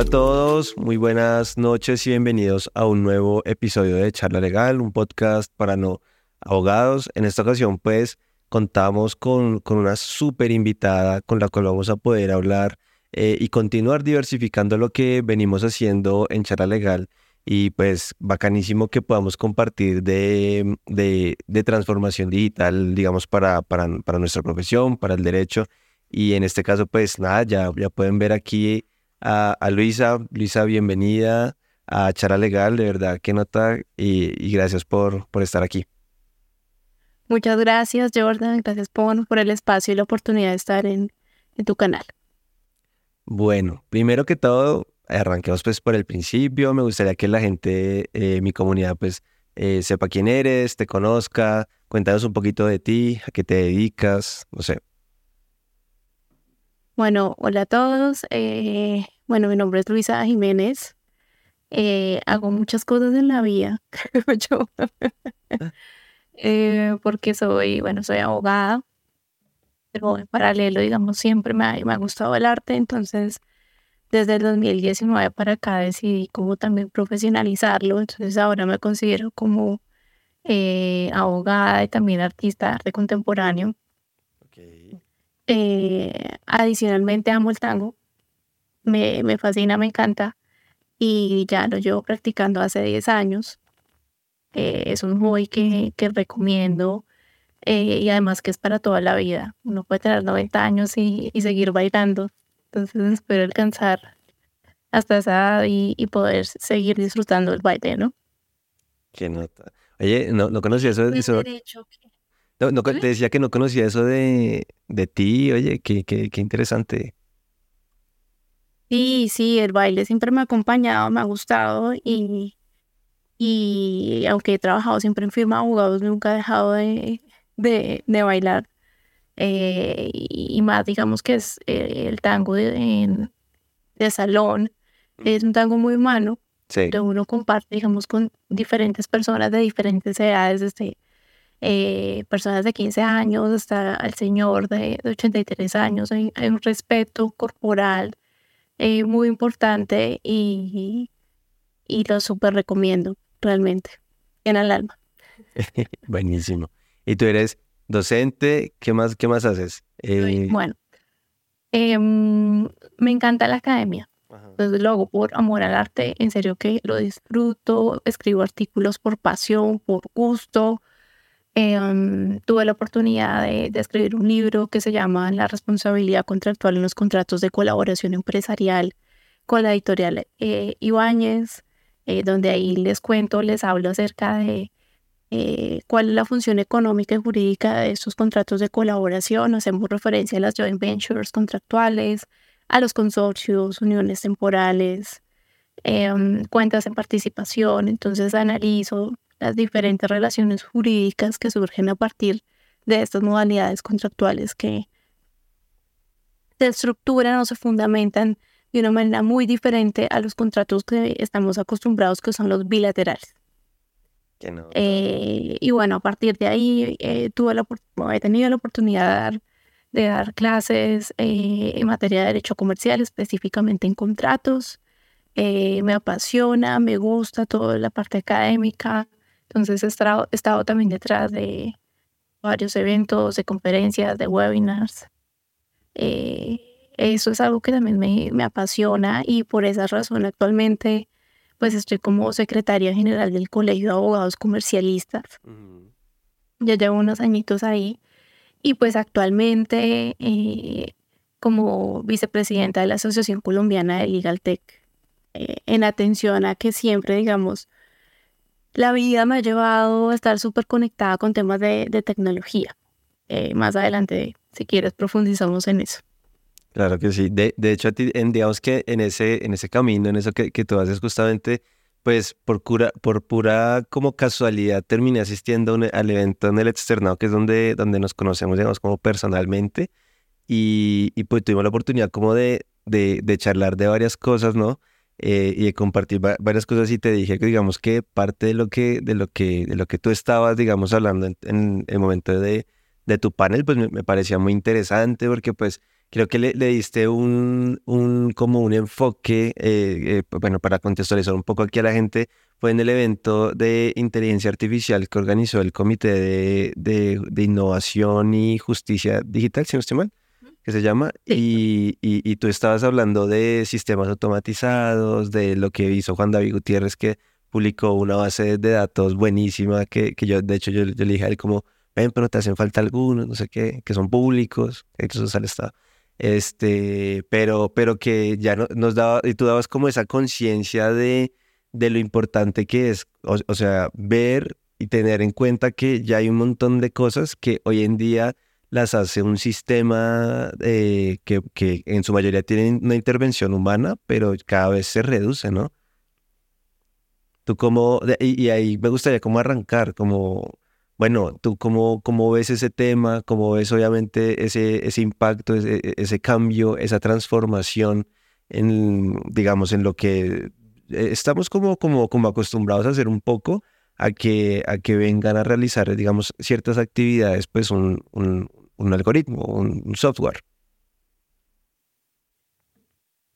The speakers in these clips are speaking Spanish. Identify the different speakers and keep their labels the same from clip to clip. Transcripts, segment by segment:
Speaker 1: Hola a todos, muy buenas noches y bienvenidos a un nuevo episodio de Charla Legal, un podcast para no abogados. En esta ocasión pues contamos con, con una súper invitada con la cual vamos a poder hablar eh, y continuar diversificando lo que venimos haciendo en Charla Legal y pues bacanísimo que podamos compartir de, de, transformación digital, digamos, para, para, para, nuestra profesión, para el derecho. Y en este caso, pues nada, ya, ya pueden ver aquí a, a Luisa. Luisa, bienvenida a Charla Legal, de verdad, qué nota y, y gracias por, por estar aquí.
Speaker 2: Muchas gracias, Jordan. Gracias por, por el espacio y la oportunidad de estar en, en tu canal.
Speaker 1: Bueno, primero que todo, arranquemos pues por el principio. Me gustaría que la gente, eh, mi comunidad, pues eh, sepa quién eres, te conozca. Cuéntanos un poquito de ti, a qué te dedicas, no sé.
Speaker 2: Bueno, hola a todos. Eh, bueno, mi nombre es Luisa Jiménez. hago muchas cosas en la vida, creo yo. porque soy, bueno, soy abogada, pero en paralelo, digamos, siempre me me ha gustado el arte, entonces desde el 2019 para acá decidí como también profesionalizarlo, entonces ahora me considero como eh, abogada y también artista de arte contemporáneo. Eh, adicionalmente amo el tango, me, me, fascina, me encanta y ya lo llevo practicando hace 10 años. Eh, es un hobby que, que recomiendo y además que es para toda la vida. Uno puede tener 90 años y, y seguir bailando entonces espero alcanzar hasta esa edad y, poder seguir disfrutando el baile, ¿no?
Speaker 1: Qué nota. Oye, no, no conocía eso. eso... No, no, te decía que no conocía eso de, de ti, oye, qué, qué, qué interesante.
Speaker 2: Sí, sí, el baile siempre me ha acompañado, me ha gustado y, y aunque he trabajado siempre en firma de abogados, nunca he dejado de, de, de bailar. Eh, y más digamos que es eh, el tango de, de, salón, es un tango muy humano, sí. uno comparte digamos con diferentes personas de diferentes edades, desde eh, personas de 15 años hasta el señor de, 83 años, hay, un respeto corporal muy importante y, y lo súper recomiendo realmente, en el alma.
Speaker 1: Buenísimo. ¿Y tú eres docente, ¿qué más, qué más haces?
Speaker 2: Eh, bueno, em, me encanta la academia. Entonces lo hago por amor al arte, en serio que lo disfruto, escribo artículos por pasión, por gusto. Em, tuve la oportunidad de, escribir un libro que se llama La responsabilidad contractual en los contratos de colaboración empresarial con la editorial eh, Ibáñez, eh, donde ahí les cuento, les hablo acerca de eh, cuál es la función económica y jurídica de estos contratos de colaboración. Hacemos referencia a las joint ventures contractuales, a los consorcios, uniones temporales, em, cuentas en participación. Entonces analizo las diferentes relaciones jurídicas que surgen a partir de estas modalidades contractuales que se estructuran o se fundamentan de una manera muy diferente a los contratos que estamos acostumbrados, que son los bilaterales. Eh, y bueno, a partir de ahí eh, tuve la, he tenido la oportunidad de dar, clases eh, en materia de derecho comercial, específicamente en contratos. me apasiona, me gusta toda la parte académica. Entonces he estado, he estado también detrás de varios eventos, de conferencias, de webinars. eso es algo que también me, me apasiona y por esa razón actualmente pues estoy como secretaria general del Colegio de Abogados Comercialistas. Ya llevo unos añitos ahí. Y pues actualmente eh, como vicepresidenta de la Asociación Colombiana de Legal Tech, eh, en atención a que siempre, digamos, la vida me ha llevado a estar súper conectada con temas de, tecnología. Eh, más adelante, si quieres, profundizamos en eso.
Speaker 1: Claro que sí. De, de hecho, en, digamos que en ese, en ese camino, en eso que, que tú haces justamente, pues por, cura, por pura como casualidad terminé asistiendo al evento en el externado, que es donde, donde nos conocemos, digamos, como personalmente. Y, y pues tuvimos la oportunidad como de, de, de charlar de varias cosas, ¿no? Eh, y de compartir varias cosas y te dije que digamos que parte de lo que, de lo que, de lo que tú estabas, digamos, hablando en, el momento de, de tu panel, pues me, parecía muy interesante porque pues creo que le, diste un, un, como un enfoque, eh, eh, bueno, para contextualizar un poco aquí a la gente, fue en el evento de inteligencia artificial que organizó el Comité de, de, Innovación y Justicia Digital, si no estoy mal, que se llama, y, y, tú estabas hablando de sistemas automatizados, de lo que hizo Juan David Gutiérrez, que publicó una base de datos buenísima, que, que yo, de hecho, yo, le dije a él como, ven, pero te hacen falta algunos, no sé qué, que son públicos, eso sale estado. Este, pero, pero que ya no, nos daba, y tú dabas como esa conciencia de de lo importante que es, o, sea, ver y tener en cuenta que ya hay un montón de cosas que hoy en día las hace un sistema eh, que, que, en su mayoría tienen una intervención humana, pero cada vez se reduce, ¿no? Tú como, y, ahí me gustaría como arrancar, como, bueno, tú cómo, cómo ves ese tema, cómo ves obviamente ese, ese impacto, ese, ese cambio, esa transformación en, digamos, en lo que eh, estamos como, como, como acostumbrados a hacer un poco a que, a que vengan a realizar, digamos, ciertas actividades, pues un, un algoritmo, un, software.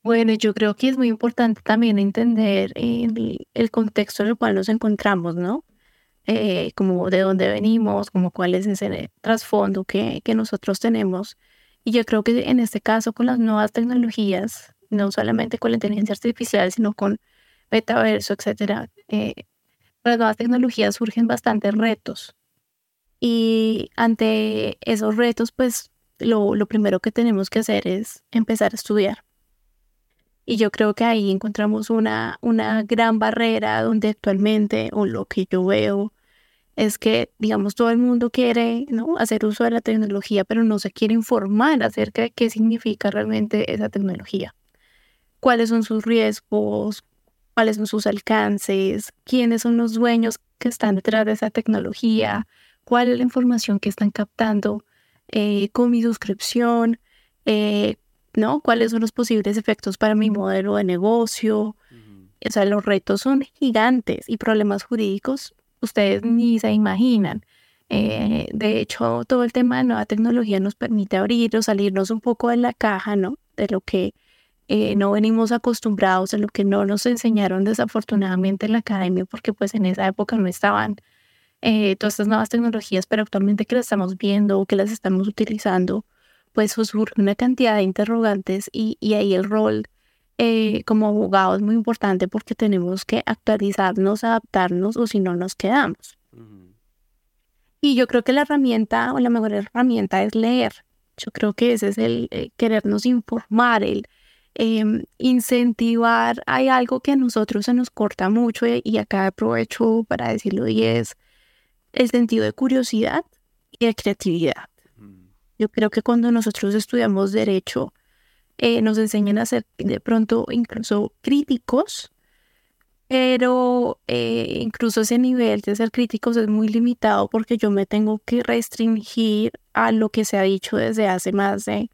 Speaker 2: Bueno, yo creo que es muy importante también entender el, contexto en el cual nos encontramos, ¿no? Eh, como de dónde venimos, como cuál es ese trasfondo que, que nosotros tenemos. Y yo creo que en este caso con las nuevas tecnologías, no solamente con la inteligencia artificial, sino con metaverso, etcétera, eh, las nuevas tecnologías surgen bastantes retos. Y ante esos retos, pues lo, lo primero que tenemos que hacer es empezar a estudiar. Y yo creo que ahí encontramos una, una gran barrera donde actualmente, o lo que yo veo, es que, digamos, todo el mundo quiere ¿no? hacer uso de la tecnología, pero no se quiere informar acerca de qué significa realmente esa tecnología. Cuáles son sus riesgos, cuáles son sus alcances, quiénes son los dueños que están detrás de esa tecnología, cuál es la información que están captando eh, con mi suscripción, eh, ¿no? ¿Cuáles son los posibles efectos para mi modelo de negocio? O sea, los retos son gigantes y problemas jurídicos ustedes ni se imaginan. Eh, de hecho, todo el tema de nueva tecnología nos permite abrir o salirnos un poco de la caja, ¿no? De lo que eh, no venimos acostumbrados a lo que no nos enseñaron desafortunadamente en la academia, porque pues en esa época no estaban eh, todas estas nuevas tecnologías, pero actualmente que las estamos viendo o que las estamos utilizando, pues surge una cantidad de interrogantes y, y ahí el rol eh, como abogado es muy importante porque tenemos que actualizarnos, adaptarnos o si no nos quedamos. Y yo creo que la herramienta o la mejor herramienta es leer. Yo creo que ese es el querernos informar, el Em, incentivar, hay algo que a nosotros se nos corta mucho y, acá aprovecho para decirlo y es el sentido de curiosidad y de creatividad. Yo creo que cuando nosotros estudiamos derecho, eh, nos enseñan a ser de pronto incluso críticos, pero eh, incluso ese nivel de ser críticos es muy limitado porque yo me tengo que restringir a lo que se ha dicho desde hace más de,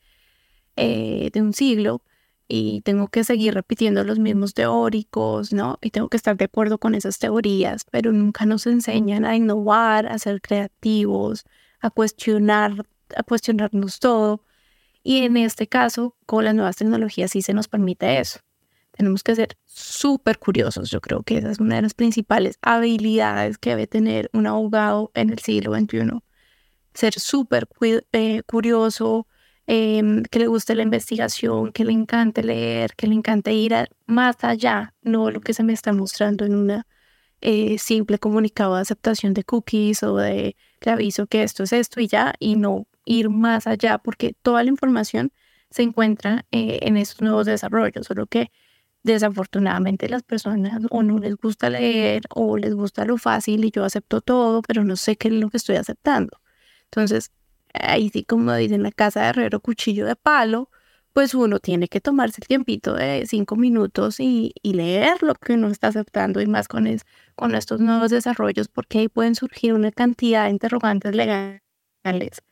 Speaker 2: eh, de un siglo y tengo que seguir repitiendo los mismos teóricos, ¿no? Y tengo que estar de acuerdo con esas teorías, pero nunca nos enseñan a innovar, a ser creativos, a cuestionar, a cuestionarnos todo. Y en este caso, con las nuevas tecnologías sí se nos permite eso. Tenemos que ser súper curiosos. Yo creo que esa es una de las principales habilidades que debe tener un abogado en el siglo XXI. Ser súper eh, curioso, Em, que le guste la investigación, que le encante leer, que le encante ir más allá, no lo que se me está mostrando en una eh, simple comunicado de aceptación de cookies o de le aviso que esto es esto y ya, y no ir más allá, porque toda la información se encuentra eh, en estos nuevos desarrollos, solo que desafortunadamente las personas o no les gusta leer o les gusta lo fácil y yo acepto todo, pero no sé qué es lo que estoy aceptando. Entonces, ahí sí como dicen la casa de herrero cuchillo de palo, pues uno tiene que tomarse el tiempito de cinco minutos y, leer lo que uno está aceptando y más con, es, con estos nuevos desarrollos porque ahí pueden surgir una cantidad de interrogantes legales,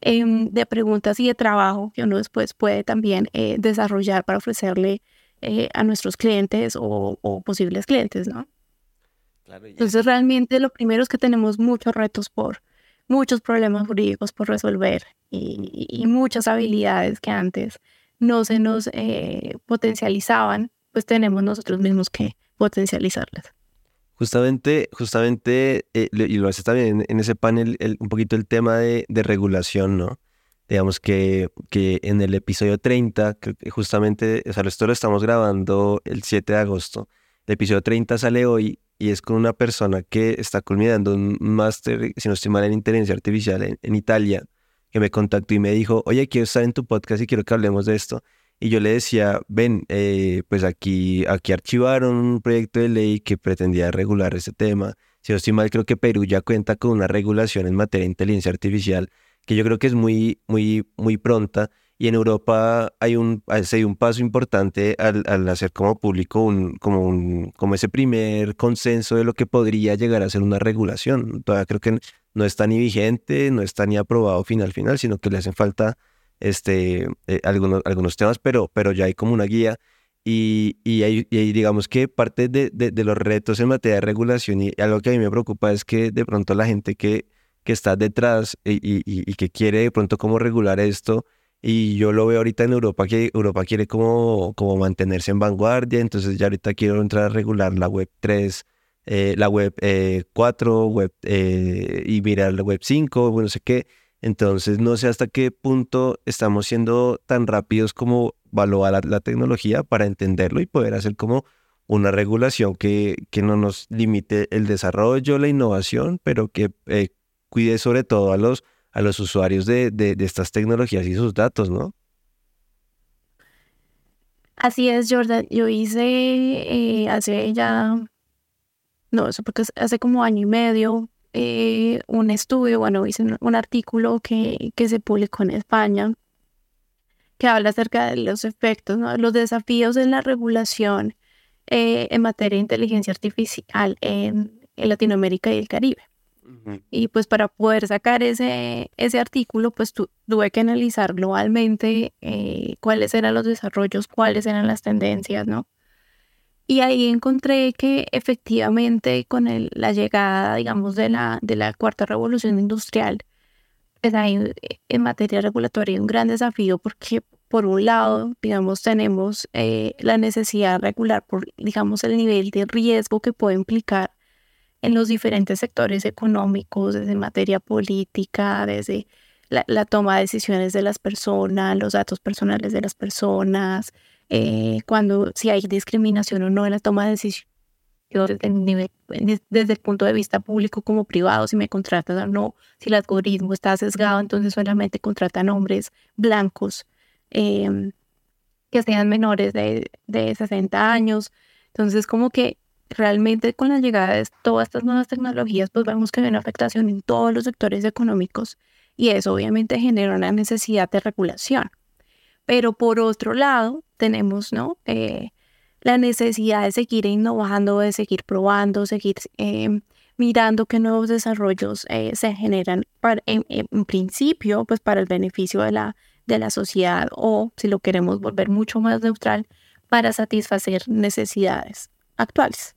Speaker 2: em, de preguntas y de trabajo que uno después puede también eh, desarrollar para ofrecerle eh, a nuestros clientes o, o posibles clientes, ¿no? Entonces realmente lo primero es que tenemos muchos retos por, muchos problemas jurídicos por resolver y, muchas habilidades que antes no se nos eh, potencializaban, pues tenemos nosotros mismos que potencializarlas.
Speaker 1: Justamente, justamente, eh, y lo hace también en, ese panel, un poquito el tema de, regulación, ¿no? Digamos que, que en el episodio 30, justamente, o sea, esto lo estamos grabando el 7 de agosto, el episodio 30 sale hoy y es con una persona que está culminando un máster, si no estoy mal, en inteligencia artificial en, Italia, que me contactó y me dijo, oye, quiero estar en tu podcast y quiero que hablemos de esto. Y yo le decía, ven, eh, pues aquí, aquí archivaron un proyecto de ley que pretendía regular ese tema. Si no estoy mal, creo que Perú ya cuenta con una regulación en materia de inteligencia artificial que yo creo que es muy, muy, muy pronta y en Europa hay un, hay un paso importante al, al, hacer como público un, como, un, como ese primer consenso de lo que podría llegar a ser una regulación. Todavía creo que no está ni vigente, no está ni aprobado final final, sino que le hacen falta este, eh, algunos, algunos temas, pero, pero ya hay como una guía. Y, y, hay, y digamos que parte de, de, los retos en materia de regulación y algo que a mí me preocupa es que de pronto la gente que, que está detrás y, y que quiere de pronto como regular esto, y yo lo veo ahorita en Europa, que Europa quiere como, como mantenerse en vanguardia, entonces ya ahorita quiero entrar a regular la web 3, eh, la web 4, eh, web, eh, y mirar la web 5, bueno, no sé qué. Entonces no sé hasta qué punto estamos siendo tan rápidos como valorar la, tecnología para entenderlo y poder hacer como una regulación que, que no nos limite el desarrollo, la innovación, pero que cuide sobre todo a los a los usuarios de, de, estas tecnologías y sus datos, ¿no?
Speaker 2: Así es, Jordan. Yo hice eh, hace ya, no, eso porque hace como año y medio, eh, un estudio, bueno, hice un, artículo que, que, se publicó en España que habla acerca de los efectos, ¿no? los desafíos de la regulación eh, en materia de inteligencia artificial en, en Latinoamérica y el Caribe. Y pues para poder sacar ese, ese artículo, pues tuve que analizar globalmente eh, cuáles eran los desarrollos, cuáles eran las tendencias, ¿no? Y ahí encontré que efectivamente con la llegada, digamos, de la, de la cuarta revolución industrial, pues hay eh, en materia regulatoria un gran desafío porque por un lado, digamos, tenemos eh, la necesidad de regular por, digamos, el nivel de riesgo que puede implicar en los diferentes sectores económicos, desde materia política, desde la, toma de decisiones de las personas, los datos personales de las personas, eh, cuando si hay discriminación o no en la toma de decisiones desde el, punto de vista público como privado, si me contratan o no, si el algoritmo está sesgado, entonces solamente contratan hombres blancos em, que sean menores de, de 60 años. Entonces, como que realmente con la llegada de todas estas nuevas tecnologías, pues vemos que hay una afectación en todos los sectores económicos y eso obviamente genera una necesidad de regulación. Pero por otro lado, tenemos ¿no? Eh, la necesidad de seguir innovando, de seguir probando, seguir eh, mirando qué nuevos desarrollos eh, se generan en, en, principio, pues para el beneficio de la, de la sociedad o, si lo queremos volver mucho más neutral, para satisfacer necesidades actuales.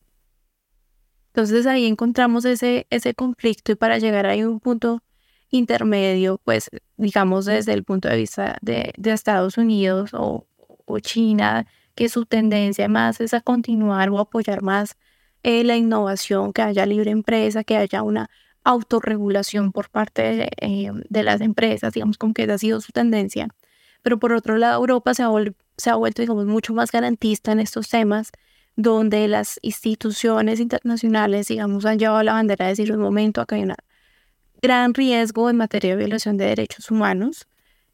Speaker 2: Entonces ahí encontramos ese, ese conflicto y para llegar a un punto intermedio, pues digamos desde el punto de vista de, Estados Unidos o, China, que su tendencia más es a continuar o apoyar más eh, la innovación, que haya libre empresa, que haya una autorregulación por parte de, eh, las empresas, digamos como que esa ha sido su tendencia. Pero por otro lado, Europa se ha, se ha vuelto, digamos, mucho más garantista en estos temas donde las instituciones internacionales, digamos, han llevado la bandera de decir un momento, acá hay un gran riesgo en materia de violación de derechos humanos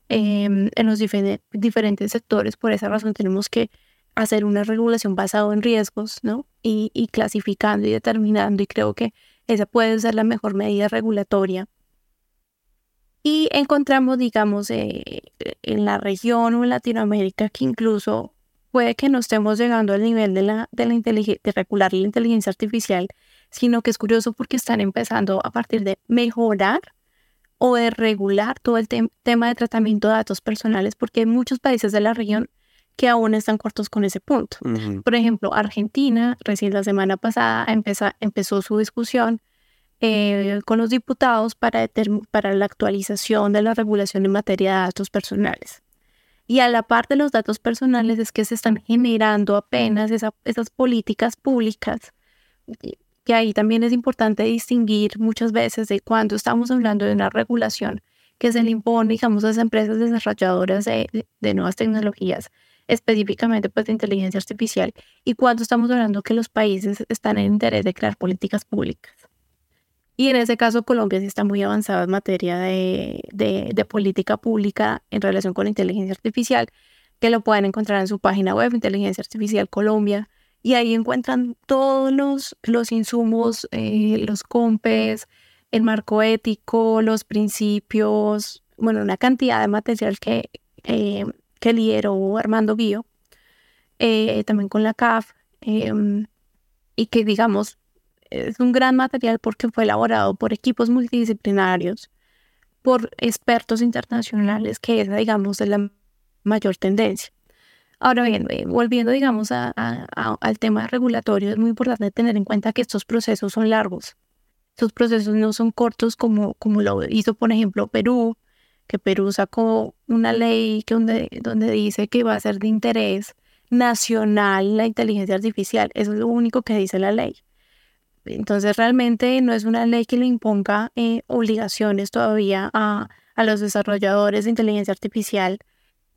Speaker 2: em, en los diferentes sectores. Por esa razón tenemos que hacer una regulación basada en riesgos, ¿no? Y, y, clasificando y determinando, y creo que esa puede ser la mejor medida regulatoria. Y encontramos, digamos, eh, en la región o en Latinoamérica que incluso puede que no estemos llegando al nivel de, la, de, la de regular la inteligencia artificial, sino que es curioso porque están empezando a partir de mejorar o de regular todo el tema de tratamiento de datos personales, porque hay muchos países de la región que aún están cortos con ese punto. Por ejemplo, Argentina, recién la semana pasada, empezó, empezó su discusión eh, con los diputados para, para la actualización de la regulación en materia de datos personales. Y a la par de los datos personales es que se están generando apenas esas políticas públicas, que ahí también es importante distinguir muchas veces de cuando estamos hablando de una regulación que se le impone, digamos, a las empresas desarrolladoras de, de nuevas tecnologías, específicamente pues de inteligencia artificial, y cuando estamos hablando que los países están en interés de crear políticas públicas. Y en ese caso Colombia sí está muy avanzada en materia de, de, política pública en relación con inteligencia artificial, que lo pueden encontrar en su página web, Inteligencia Artificial Colombia, y ahí encuentran todos los, los insumos, eh, los compes, el marco ético, los principios, bueno, una cantidad de material que, eh, que lideró Armando Guío, eh, también con la CAF, em, y que digamos es un gran material porque fue elaborado por equipos multidisciplinarios, por expertos internacionales, que esa, digamos, es la mayor tendencia. Ahora bien, eh, volviendo, digamos, al tema regulatorio, es muy importante tener en cuenta que estos procesos son largos. Estos procesos no son cortos como, como lo hizo, por ejemplo, Perú, que Perú sacó una ley que donde, donde dice que va a ser de interés nacional la inteligencia artificial. Eso es lo único que dice la ley. Entonces realmente no es una ley que le imponga eh, obligaciones todavía a, a, los desarrolladores de inteligencia artificial.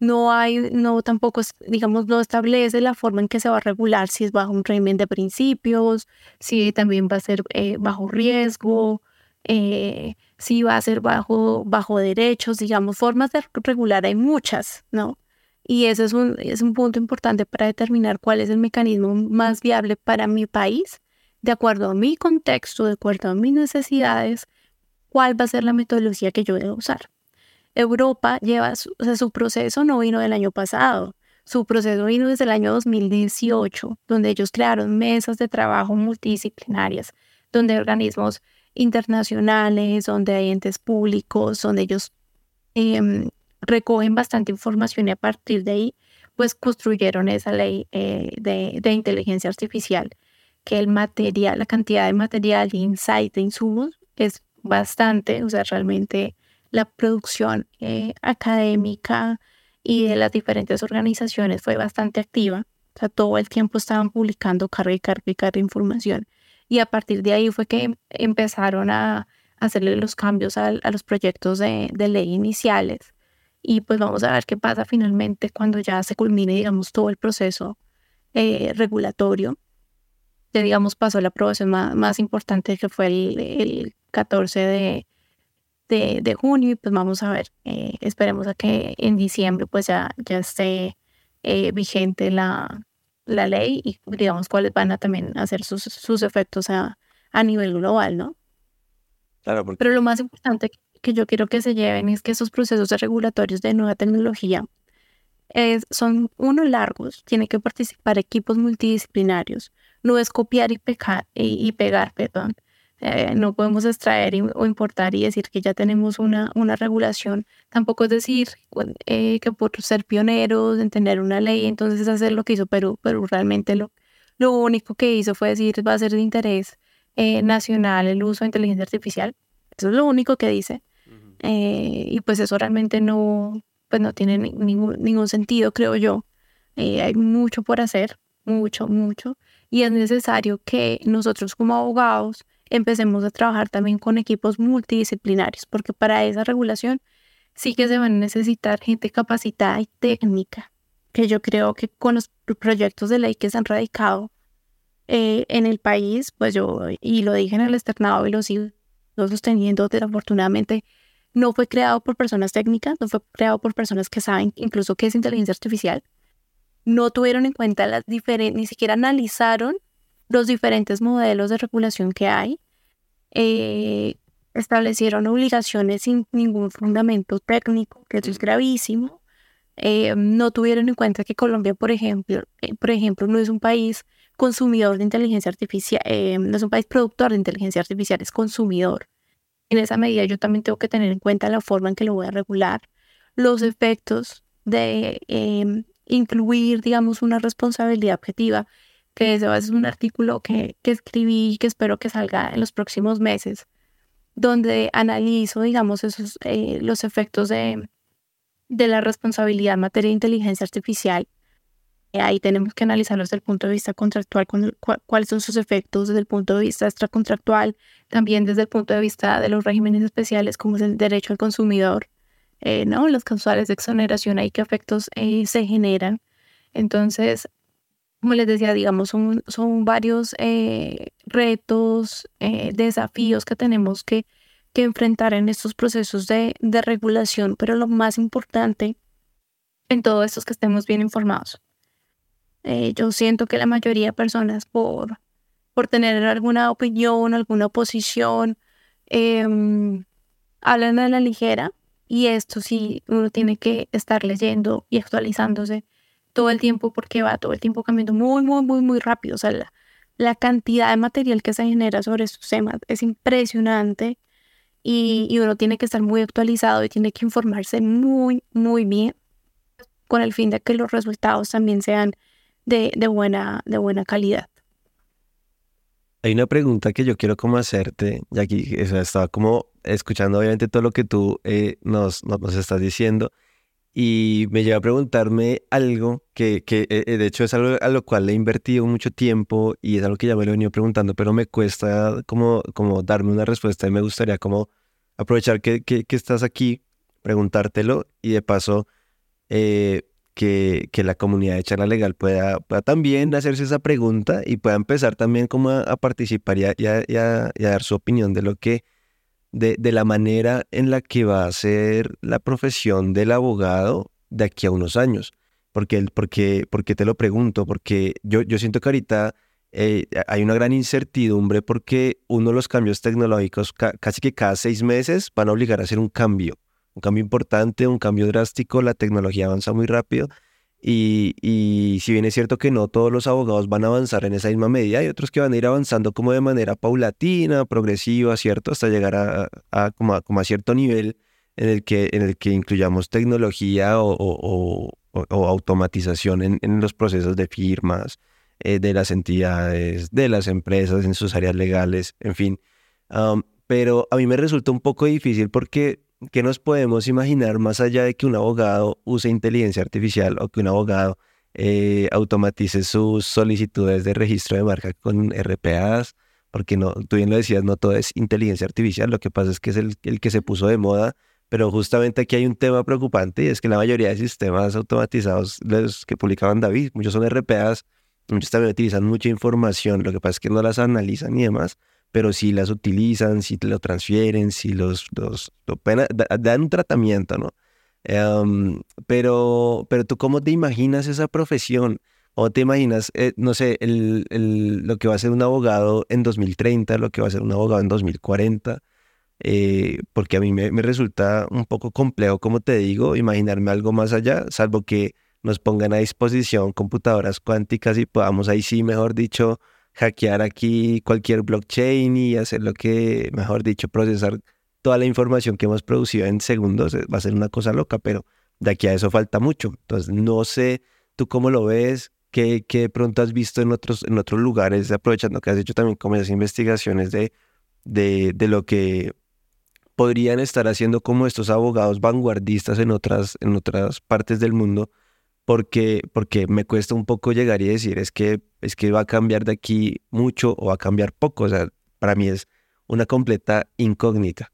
Speaker 2: No hay, no tampoco, digamos, no establece la forma en que se va a regular, si es bajo un régimen de principios, si también va a ser eh, bajo riesgo, eh, si va a ser bajo, bajo derechos, digamos, formas de regular hay muchas, ¿no? Y ese es un, es un punto importante para determinar cuál es el mecanismo más viable para mi país de acuerdo a mi contexto, de acuerdo a mis necesidades, cuál va a ser la metodología que yo debo usar. Europa lleva, su, o sea, su proceso no vino del año pasado, su proceso vino desde el año 2018, donde ellos crearon mesas de trabajo multidisciplinarias, donde organismos internacionales, donde hay entes públicos, donde ellos em, recogen bastante información y a partir de ahí, pues construyeron esa ley eh, de, de inteligencia artificial que el material, la cantidad de material, de insight, de insumos es bastante, o sea, realmente la producción eh, académica y de las diferentes organizaciones fue bastante activa. O sea, todo el tiempo estaban publicando carga y carga y carga información. Y a partir de ahí fue que empezaron a hacerle los cambios a, los proyectos de, ley iniciales. Y pues vamos a ver qué pasa finalmente cuando ya se culmine, digamos, todo el proceso eh, regulatorio digamos, pasó la aprobación más, importante que fue el, 14 de, de, junio y pues vamos a ver, eh, esperemos a que en diciembre pues ya, ya esté eh, vigente la, la ley y digamos cuáles van a también hacer sus, sus efectos a, a nivel global, ¿no?
Speaker 1: Claro,
Speaker 2: Pero lo más importante que yo quiero que se lleven es que esos procesos regulatorios de nueva tecnología es, son uno largos, tiene que participar equipos multidisciplinarios, no es copiar y, pecar, y, pegar, perdón. Eh, no podemos extraer o importar y decir que ya tenemos una, una regulación. Tampoco es decir eh, que por ser pioneros en tener una ley, entonces hacer lo que hizo Perú, pero realmente lo, lo único que hizo fue decir va a ser de interés eh, nacional el uso de inteligencia artificial. Eso es lo único que dice. y pues eso realmente no, pues no tiene ningún, ningún sentido, creo yo. hay mucho por hacer, mucho, mucho y es necesario que nosotros como abogados empecemos a trabajar también con equipos multidisciplinarios, porque para esa regulación sí que se van a necesitar gente capacitada y técnica, que yo creo que con los proyectos de ley que se han radicado eh, en el país, pues yo, y lo dije en el externado y lo sigo sosteniendo, desafortunadamente, no fue creado por personas técnicas, no fue creado por personas que saben incluso qué es inteligencia artificial, no tuvieron en cuenta las diferentes, ni siquiera analizaron los diferentes modelos de regulación que hay, eh, establecieron obligaciones sin ningún fundamento técnico, que eso es gravísimo. Eh, no tuvieron en cuenta que Colombia, por ejemplo, eh, por ejemplo, no es un país consumidor de inteligencia artificial, no es un país productor de inteligencia artificial, es consumidor. En esa medida yo también tengo que tener en cuenta la forma en que lo voy a regular, los efectos de em, incluir, digamos, una responsabilidad objetiva, que ese es un artículo que, que escribí y que espero que salga en los próximos meses, donde analizo, digamos, esos, eh, los efectos de, de la responsabilidad en materia de inteligencia artificial. ahí tenemos que analizarlo desde el punto de vista contractual, cuáles son sus efectos desde el punto de vista extracontractual, también desde el punto de vista de los regímenes especiales, como es el derecho al consumidor, eh, ¿no? Los causales de exoneración, ahí qué efectos eh, se generan. Entonces, como les decía, digamos, son, son varios eh, retos, desafíos que tenemos que, que, enfrentar en estos procesos de, de regulación, pero lo más importante en todo esto es que estemos bien informados. yo siento que la mayoría de personas por, por tener alguna opinión, alguna oposición, em, hablan a la ligera y esto sí, uno tiene que estar leyendo y actualizándose todo el tiempo porque va todo el tiempo cambiando muy, muy, muy, muy rápido. O sea, la, cantidad de material que se genera sobre estos temas es impresionante y, y, uno tiene que estar muy actualizado y tiene que informarse muy, muy bien con el fin de que los resultados también sean de, de, buena, de buena calidad.
Speaker 1: Hay una pregunta que yo quiero como hacerte, ya aquí estaba como escuchando obviamente todo lo que tú eh, nos, nos, estás diciendo. Y me lleva a preguntarme algo que, que eh, eh, de hecho es algo a lo cual he invertido mucho tiempo y es algo que ya me lo he venido preguntando, pero me cuesta como, como darme una respuesta y me gustaría como aprovechar que, que, estás aquí, preguntártelo y de paso que, que, la comunidad de charla legal pueda, también hacerse esa pregunta y pueda empezar también como a, participar y a, dar su opinión de lo que de, de, la manera en la que va a ser la profesión del abogado de aquí a unos años. Porque, porque, porque te lo pregunto, porque yo, yo siento que ahorita eh, hay una gran incertidumbre porque uno de los cambios tecnológicos casi que cada seis meses van a obligar a hacer un cambio, un cambio importante, un cambio drástico, la tecnología avanza muy rápido y, si bien es cierto que no todos los abogados van a avanzar en esa misma medida, hay otros que van a ir avanzando como de manera paulatina, progresiva, ¿cierto? Hasta llegar a, como, a cierto nivel en el que, en el que incluyamos tecnología o, automatización en, en, los procesos de firmas, eh, de las entidades, de las empresas, en sus áreas legales, en fin. pero a mí me resulta un poco difícil porque ¿qué nos podemos imaginar más allá de que un abogado use inteligencia artificial o que un abogado eh, automatice sus solicitudes de registro de marca con RPAs? Porque no, tú bien lo decías, no todo es inteligencia artificial, lo que pasa es que es el, el que se puso de moda, pero justamente aquí hay un tema preocupante y es que la mayoría de sistemas automatizados, los que publicaban David, muchos son RPAs, muchos también utilizan mucha información, lo que pasa es que no las analizan y demás, pero si las utilizan, si lo transfieren, si los, los, dan un tratamiento, ¿no? Em, pero, pero tú, ¿cómo te imaginas esa profesión? ¿Cómo te imaginas, eh, no sé, el, el, lo que va a ser un abogado en 2030, lo que va a ser un abogado en 2040? Eh, porque a mí me, me, resulta un poco complejo, como te digo, imaginarme algo más allá, salvo que nos pongan a disposición computadoras cuánticas y podamos ahí sí, mejor dicho, hackear aquí cualquier blockchain y hacer lo que, mejor dicho, procesar toda la información que hemos producido en segundos, eh, va a ser una cosa loca, pero de aquí a eso falta mucho. Entonces, no sé tú cómo lo ves, qué, qué pronto has visto en otros, en otros lugares, aprovechando que has hecho también como esas investigaciones de, de, de lo que podrían estar haciendo como estos abogados vanguardistas en otras, en otras partes del mundo porque, porque me cuesta un poco llegar y decir es que, es que va a cambiar de aquí mucho o va a cambiar poco. O sea, para mí es una completa incógnita.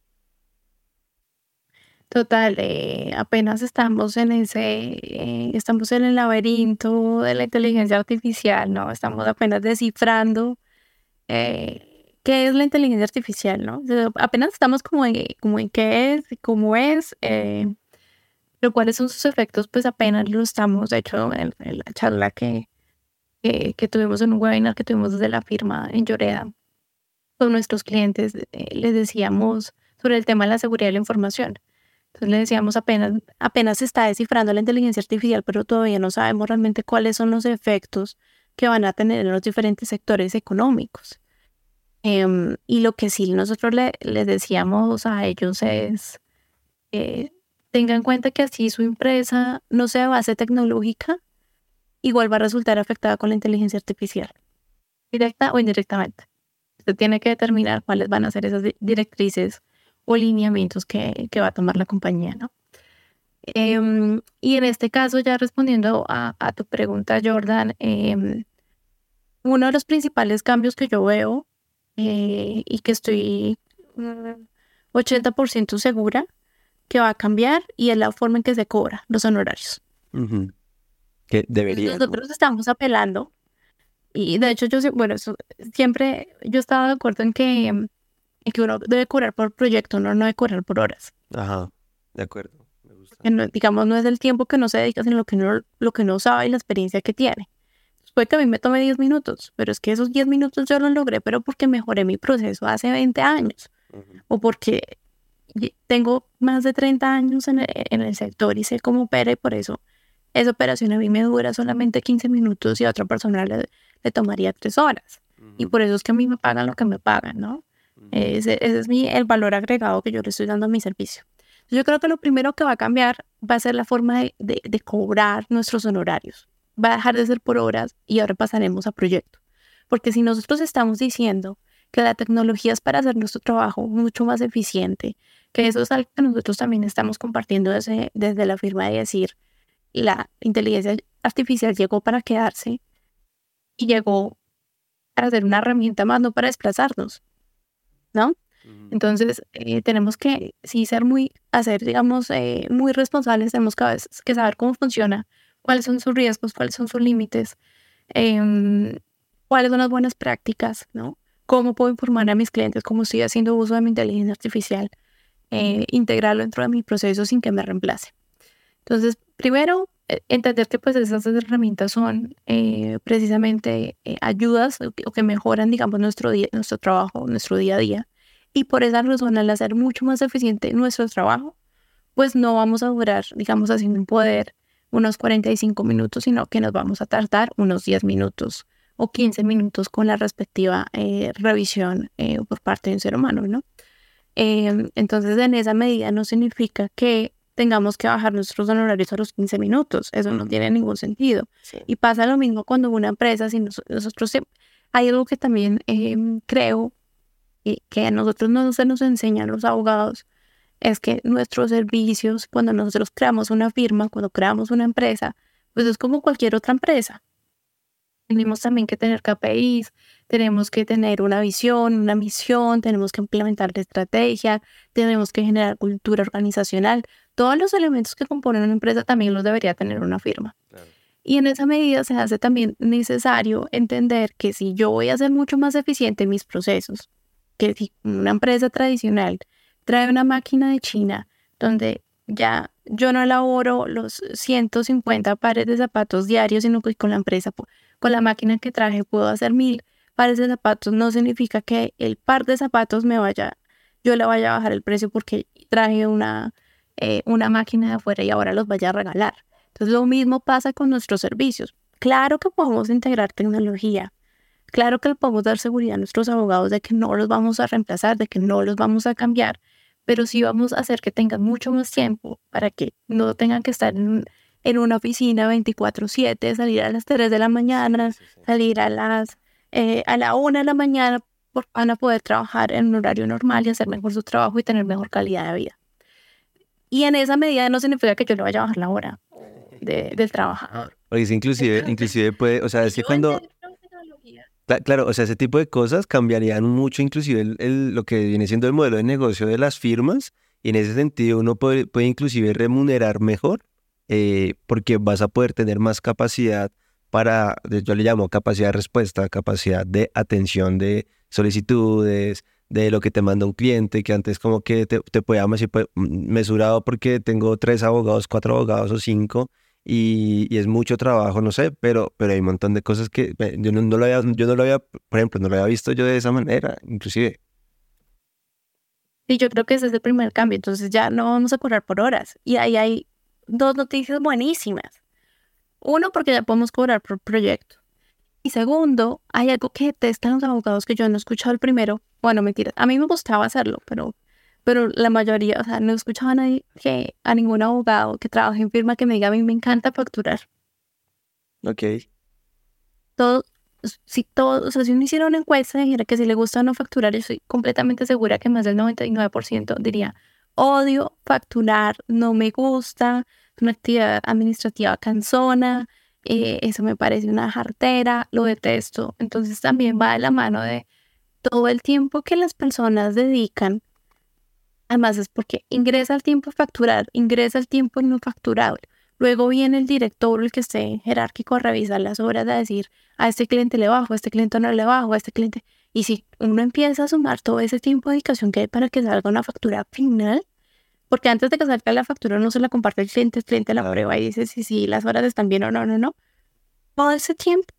Speaker 2: Total, eh, apenas estamos en ese, eh, estamos en el laberinto de la inteligencia artificial, ¿no? Estamos apenas descifrando eh, qué es la inteligencia artificial, ¿no? apenas estamos como en, como en qué es, cómo es, pero cuáles son sus efectos, pues apenas lo estamos, de hecho, en, la charla que, que, tuvimos en un webinar que tuvimos desde la firma en Lloreda con nuestros clientes, eh, les decíamos sobre el tema de la seguridad de la información. Entonces les decíamos apenas, apenas se está descifrando la inteligencia artificial, pero todavía no sabemos realmente cuáles son los efectos que van a tener en los diferentes sectores económicos. Em, y lo que sí nosotros le, les decíamos a ellos es, eh, tenga en cuenta que así su empresa no sea base tecnológica, igual va a resultar afectada con la inteligencia artificial, directa o indirectamente. Usted tiene que determinar cuáles van a ser esas directrices o lineamientos que, que va a tomar la compañía, ¿no? Em, y en este caso, ya respondiendo a, tu pregunta, Jordan, eh, uno de los principales cambios que yo veo eh, y que estoy 80% mm, segura que va a cambiar y es la forma en que se cobra los honorarios.
Speaker 1: Que debería.
Speaker 2: Nosotros estamos apelando y de hecho yo, bueno, siempre yo estaba de acuerdo en que, en que uno debe cobrar por proyecto, uno no debe cobrar por horas.
Speaker 1: Ajá, de acuerdo. Me gusta.
Speaker 2: digamos, no es el tiempo que no se dedica, sino lo que no, lo que no sabe y la experiencia que tiene. Puede que a mí me tome 10 minutos, pero es que esos 10 minutos yo los logré, pero porque mejoré mi proceso hace 20 años. O porque tengo más de 30 años en el, sector y sé cómo opera y por eso esa operación a mí me dura solamente 15 minutos y a otra persona le, tomaría 3 horas. Y por eso es que a mí me pagan lo que me pagan, ¿no? ese, es mi, el valor agregado que yo le estoy dando a mi servicio. Yo creo que lo primero que va a cambiar va a ser la forma de cobrar nuestros honorarios va a dejar de ser por horas y ahora pasaremos a proyecto. Porque si nosotros estamos diciendo que la tecnología es para hacer nuestro trabajo mucho más eficiente, que eso es algo que nosotros también estamos compartiendo desde, desde la firma de decir, la inteligencia artificial llegó para quedarse y llegó para ser una herramienta más, no para desplazarnos, ¿no? Entonces, eh, tenemos que, sí, ser muy, hacer, digamos, eh, muy responsables, tenemos que, que saber cómo funciona cuáles son sus riesgos, cuáles son sus límites, em, cuáles son las buenas prácticas, ¿no? Cómo puedo informar a mis clientes cómo estoy haciendo uso de mi inteligencia artificial, eh, integrarlo dentro de mi proceso sin que me reemplace. Entonces, primero, eh, entender que pues esas herramientas son eh, precisamente ayudas o que, mejoran, digamos, nuestro, día, nuestro trabajo, nuestro día a día. Y por esa razón, al hacer mucho más eficiente nuestro trabajo, pues no vamos a durar, digamos, haciendo un poder unos 45 minutos, sino que nos vamos a tardar unos 10 minutos o 15 minutos con la respectiva eh, revisión eh, por parte de un ser humano, ¿no? Em, entonces, en esa medida no significa que tengamos que bajar nuestros honorarios a los 15 minutos. Eso no tiene ningún sentido. Y pasa lo mismo cuando una empresa, si nosotros, hay algo que también em, creo que a nosotros no se nos enseñan los abogados, es que nuestros servicios, cuando nosotros creamos una firma, cuando creamos una empresa, pues es como cualquier otra empresa. Tenemos también que tener KPIs, tenemos que tener una visión, una misión, tenemos que implementar la estrategia, tenemos que generar cultura organizacional. Todos los elementos que componen una empresa también los debería tener una firma. Y en esa medida se hace también necesario entender que si yo voy a hacer mucho más eficiente mis procesos, que si una empresa tradicional trae una máquina de China donde ya yo no elaboro los 150 pares de zapatos diarios, sino que con la empresa, con la máquina que traje puedo hacer mil pares de zapatos, no significa que el par de zapatos me vaya, yo le vaya a bajar el precio porque traje una, eh, una máquina de afuera y ahora los vaya a regalar. Entonces lo mismo pasa con nuestros servicios. Claro que podemos integrar tecnología, claro que le podemos dar seguridad a nuestros abogados de que no los vamos a reemplazar, de que no los vamos a cambiar, pero sí vamos a hacer que tengan mucho más tiempo para que no tengan que estar en, una oficina 24/7, salir a las 3 de la mañana, salir a las eh, a la 1 de la mañana, van a poder trabajar en un horario normal y hacer mejor su trabajo y tener mejor calidad de vida. Y en esa medida no significa que yo le vaya a bajar la hora del trabajador.
Speaker 1: Porque inclusive, inclusive puede, o sea, es que cuando... Claro, o sea, ese tipo de cosas cambiarían mucho inclusive el, lo que viene siendo el modelo de negocio de las firmas y en ese sentido uno puede, puede inclusive remunerar mejor eh, porque vas a poder tener más capacidad para, yo le llamo capacidad de respuesta, capacidad de atención de solicitudes, de lo que te manda un cliente, que antes como que te, te podía mesurado porque tengo tres abogados, cuatro abogados o cinco, y, es mucho trabajo, no sé, pero, pero hay un montón de cosas que yo no, lo había, yo no lo había, por ejemplo, no lo había visto yo de esa manera, inclusive.
Speaker 2: Sí, yo creo que ese es el primer cambio, entonces ya no vamos a cobrar por horas. Y ahí hay dos noticias buenísimas. Uno, porque ya podemos cobrar por proyecto. Y segundo, hay algo que detestan los abogados que yo no he escuchado el primero. Bueno, mentira, a mí me gustaba hacerlo, pero pero la mayoría, o sea, no he escuchado a nadie que, a ningún abogado que trabaje en firma que me diga, a mí me encanta facturar.
Speaker 1: Ok.
Speaker 2: Todos si todo, o sea, si uno hiciera una encuesta y dijera que si le gusta o no facturar, yo estoy completamente segura que más del 99% diría, odio facturar, no me gusta, una actividad administrativa cansona, eh, eso me parece una jartera, lo detesto. Entonces también va de la mano de todo el tiempo que las personas dedican. Además es porque ingresa el tiempo a facturar, ingresa el tiempo no facturable. Luego viene el director, el que esté jerárquico, a revisar las obras, a decir, a este cliente le bajo, a este cliente no le bajo, a este cliente. Y si uno empieza a sumar todo ese tiempo de dedicación que hay para que salga una factura final, porque antes de que salga la factura no se la comparte el cliente, el cliente la prueba y dice si sí, las horas están bien o no, no, no. Todo ese tiempo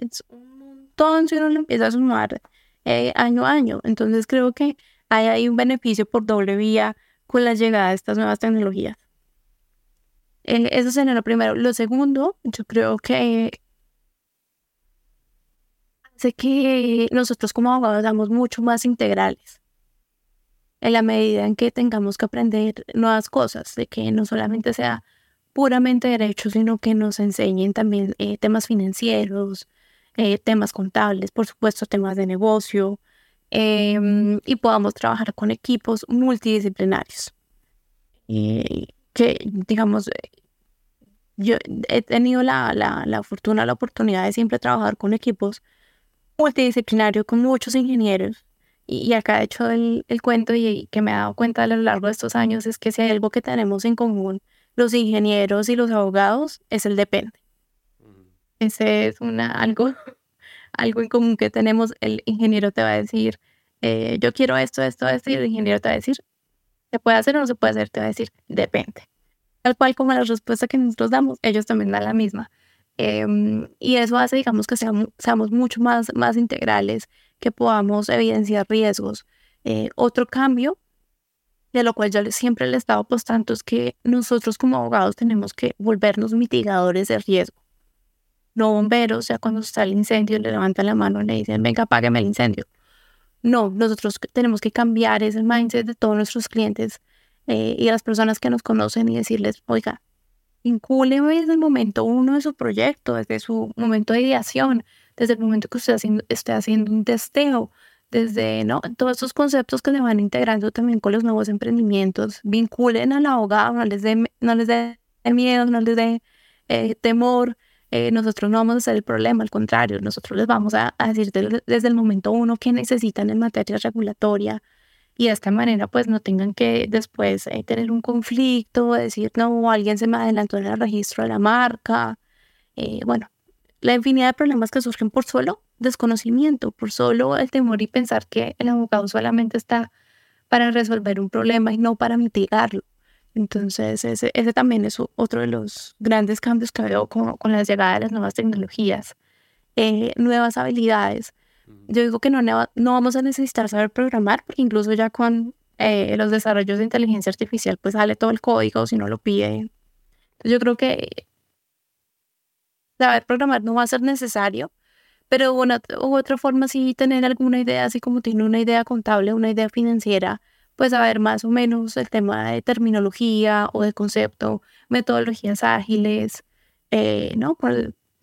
Speaker 2: es un montón si uno lo empieza a sumar eh, año a año. Entonces creo que hay ahí un beneficio por doble vía con la llegada de estas nuevas tecnologías. Eh, eso sería lo primero. Lo segundo, yo creo que hace que nosotros como abogados seamos mucho más integrales en la medida en que tengamos que aprender nuevas cosas, de que no solamente sea puramente derecho, sino que nos enseñen también eh, temas financieros, eh, temas contables, por supuesto temas de negocio, em, y podamos trabajar con equipos multidisciplinarios. Y que, digamos, yo he tenido la, la, la, fortuna, la oportunidad de siempre trabajar con equipos multidisciplinarios, con muchos ingenieros. Y, acá he hecho el, el cuento y, que me he dado cuenta a lo largo de estos años es que si hay algo que tenemos en común los ingenieros y los abogados es el depende. Ese es una, algo, algo en común que tenemos. El ingeniero te va a decir, eh, yo quiero esto, esto, esto, y el ingeniero te va a decir, ¿se puede hacer o no se puede hacer? Te va a decir, depende. Tal cual como la respuesta que nosotros damos, ellos también dan la misma. Em, y eso hace, digamos, que seamos, seamos, mucho más, más integrales, que podamos evidenciar riesgos. Eh, otro cambio, de lo cual yo siempre le he estado apostando, es que nosotros como abogados tenemos que volvernos mitigadores de riesgo. No bomberos, o sea, cuando está el incendio, le levantan la mano y le dicen, venga, apágueme el incendio. No, nosotros tenemos que cambiar ese mindset de todos nuestros clientes eh, y a las personas que nos conocen y decirles, oiga, incúleme desde el momento uno de su proyecto, desde su momento de ideación, desde el momento que usted haciendo, esté haciendo un testeo, desde ¿no? todos estos conceptos que se van integrando también con los nuevos emprendimientos, vinculen al abogado, no les dé no les miedo, no les dé eh, temor, eh, nosotros no vamos a ser el problema, al contrario, nosotros les vamos a, decir desde el momento uno qué necesitan en materia regulatoria, y de esta manera pues no tengan que después eh, tener un conflicto, decir, no, alguien se me adelantó en el registro de la marca. Bueno, la infinidad de problemas que surgen por solo desconocimiento, por solo el temor y pensar que el abogado solamente está para resolver un problema y no para mitigarlo. Entonces, ese, ese también es otro de los grandes cambios que veo con, con la llegada de las nuevas tecnologías, eh, nuevas habilidades yo digo que no, no vamos a necesitar saber programar, porque incluso ya con eh, los desarrollos de inteligencia artificial, pues sale todo el código si no lo pide. Entonces yo creo que saber programar no va a ser necesario, pero una u otra forma sí tener alguna idea, así como tiene una idea contable, una idea financiera, pues saber más o menos el tema de terminología o de concepto, metodologías ágiles, eh, ¿no?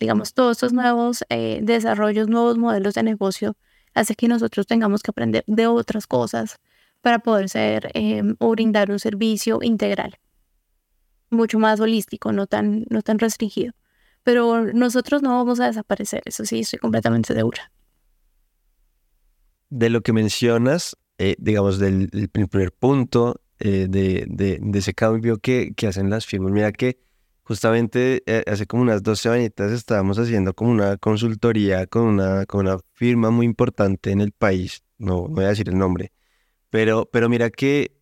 Speaker 2: Digamos, todos estos nuevos eh, desarrollos, nuevos modelos de negocio, hace que nosotros tengamos que aprender de otras cosas para poder ser em, o brindar un servicio integral, mucho más holístico, no tan, no tan restringido. Pero nosotros no vamos a desaparecer, eso sí, estoy completamente segura.
Speaker 1: De lo que mencionas, eh, digamos, del, primer punto eh, de, de, de, ese cambio que, que hacen las firmas, mira que Justamente eh, hace como unas dos semanitas estábamos haciendo como una consultoría con una, con una firma muy importante en el país, no, voy a decir el nombre, pero, pero mira que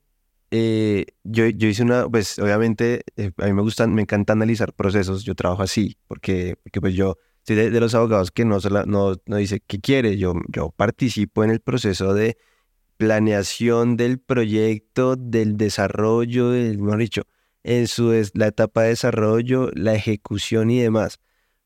Speaker 1: eh, yo, yo hice una, pues obviamente eh, a mí me gustan, me encanta analizar procesos, yo trabajo así, porque, porque pues yo soy de, los abogados que no, no, no dice qué quiere, yo, yo participo en el proceso de planeación del proyecto, del desarrollo, del, mejor dicho, en su la etapa de desarrollo, la ejecución y demás.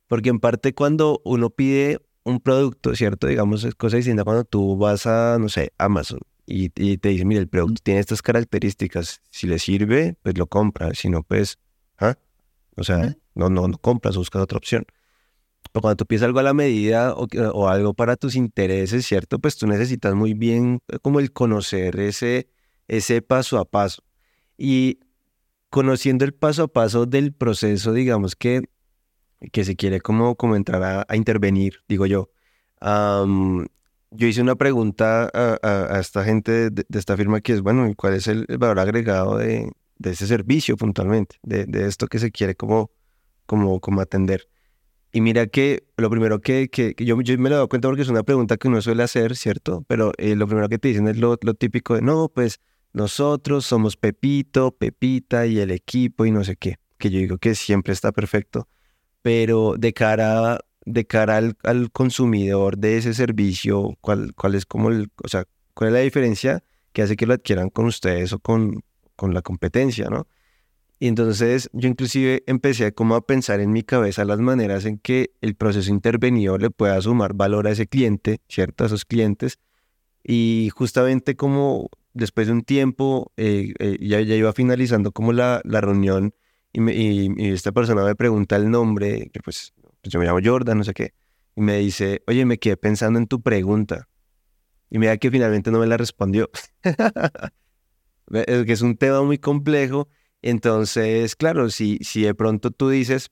Speaker 1: Porque en parte cuando uno pide un producto, ¿cierto? Digamos, es cosa distinta cuando tú vas a, no sé, Amazon y, te dicen, mira, el producto tiene estas características, si le sirve, pues lo compras, si no, pues, ¿ah? O sea, no, no, no compras, buscas otra opción. Pero cuando tú pides algo a la medida o, o, algo para tus intereses, ¿cierto? Pues tú necesitas muy bien eh, como el conocer ese, ese paso a paso. Y conociendo el paso a paso del proceso, digamos que, que se quiere como, como entrar a, intervenir, digo yo. Yo hice una pregunta a, esta gente de, esta firma que es, bueno, ¿cuál es el, valor agregado de, ese servicio puntualmente? De, esto que se quiere como, atender. Y mira que lo primero que, yo, me lo doy cuenta porque es una pregunta que uno suele hacer, ¿cierto? Pero eh, lo primero que te dicen es lo, lo, típico de, no, pues nosotros somos Pepito, Pepita y el equipo y no sé qué, que yo digo que siempre está perfecto, pero de cara, de cara al, al consumidor de ese servicio, ¿cuál, cuál es como el, o sea, cuál es la diferencia que hace que lo adquieran con ustedes o con, con la competencia, ¿no? Y entonces yo inclusive empecé como a pensar en mi cabeza las maneras en que el proceso intervenido le pueda sumar valor a ese cliente, ¿cierto? A esos clientes. Y justamente como después de un tiempo, eh, eh, ya, ya iba finalizando como la, la reunión y, y, esta persona me pregunta el nombre, que pues, pues, yo me llamo Jordan, no sé qué, y me dice, oye, me quedé pensando en tu pregunta. Y me da que finalmente no me la respondió. es que es un tema muy complejo entonces, claro, si, si de pronto tú dices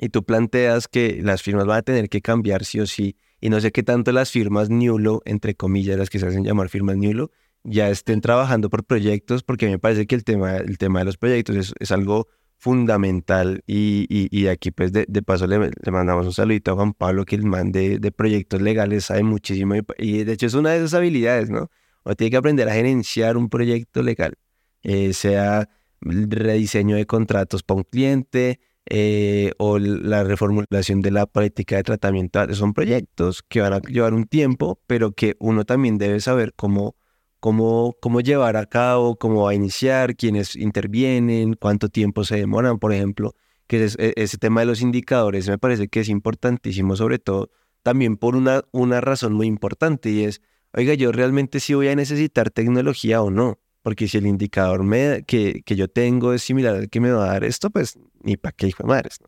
Speaker 1: y tú planteas que las firmas van a tener que cambiar sí o sí, y no sé qué tanto las firmas Newlo, entre comillas, las que se hacen llamar firmas Newlo, ya estén trabajando por proyectos, porque me parece que el tema, el tema de los proyectos es algo fundamental y, y, aquí pues de, de paso le, mandamos un saludito a Juan Pablo que el man de, de proyectos legales sabe muchísimo y, de hecho es una de esas habilidades, ¿no? O tiene que aprender a gerenciar un proyecto legal, eh, sea rediseño de contratos para un cliente eh, o la reformulación de la política de tratamiento. Son proyectos que van a llevar un tiempo, pero que uno también debe saber cómo, cómo, cómo llevar a cabo, cómo va a iniciar, quiénes intervienen, cuánto tiempo se demoran, por ejemplo, que e, ese tema de los indicadores me parece que es importantísimo, sobre todo también por una, una razón muy importante y es, oiga, yo realmente sí voy a necesitar tecnología o no. Porque si el indicador que, que yo tengo es similar al que me va a dar esto, pues ni para qué hijo de madres.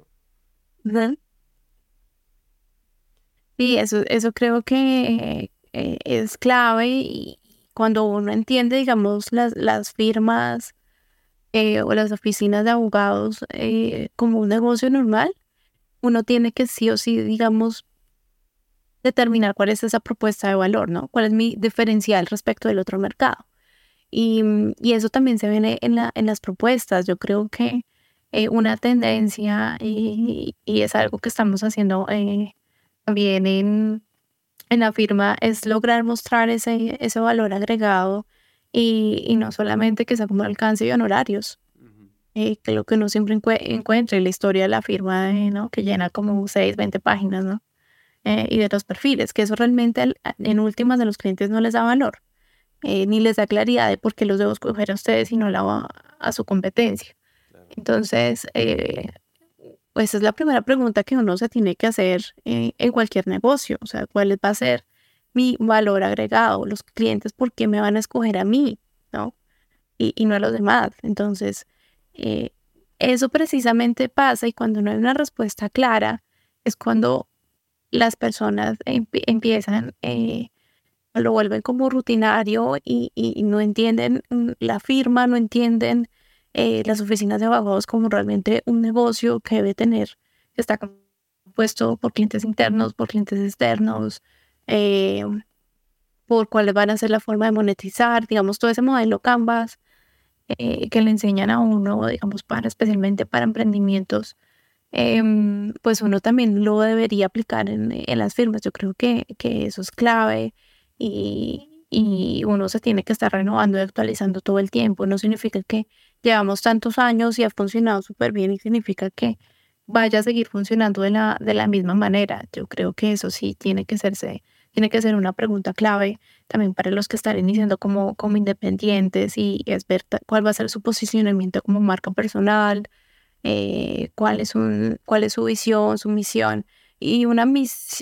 Speaker 1: ¿no?
Speaker 2: Sí, eso, eso creo que eh, es clave y cuando uno entiende, digamos, las, las firmas eh, o las oficinas de abogados eh, como un negocio normal, uno tiene que sí o sí, digamos, determinar cuál es esa propuesta de valor, ¿no? ¿Cuál es mi diferencial respecto del otro mercado? Y, y eso también se ve en, la, en las propuestas. Yo creo que eh, una tendencia y, y, es algo que estamos haciendo eh, también en, en la firma es lograr mostrar ese, ese valor agregado y, y no solamente que sea como alcance y honorarios. Eh, que lo que uno siempre encuentra en la historia de la firma, ¿no? que llena como 6, 20 páginas, ¿no? y de los perfiles, que eso realmente en últimas de los clientes no les da valor. Eh, ni les da claridad de por qué los debo escoger a ustedes y no la, a su competencia. Entonces, eh, esa es la primera pregunta que uno se tiene que hacer eh, en cualquier negocio, o sea, cuál va a ser mi valor agregado, los clientes, por qué me van a escoger a mí, ¿no? Y, y no a los demás. Entonces, eso precisamente pasa y cuando no hay una respuesta clara, es cuando las personas empiezan lo vuelven como rutinario y, no entienden la firma, no entienden eh, las oficinas de abogados como realmente un negocio que debe tener, que está compuesto por clientes internos, por clientes externos, eh, por cuáles van a ser la forma de monetizar, digamos, todo ese modelo Canvas eh, que le enseñan a uno, digamos, para especialmente para emprendimientos. Em, pues uno también lo debería aplicar en, en las firmas. Yo creo que, que eso es clave y, uno se tiene que estar renovando y actualizando todo el tiempo. No significa que llevamos tantos años y ha funcionado súper bien y significa que vaya a seguir funcionando de la, de la misma manera. Yo creo que eso sí tiene que serse, tiene que ser una pregunta clave también para los que están iniciando como, como independientes y es ver cuál va a ser su posicionamiento como marca personal, eh, cuál, es un, cuál es su visión, su misión y una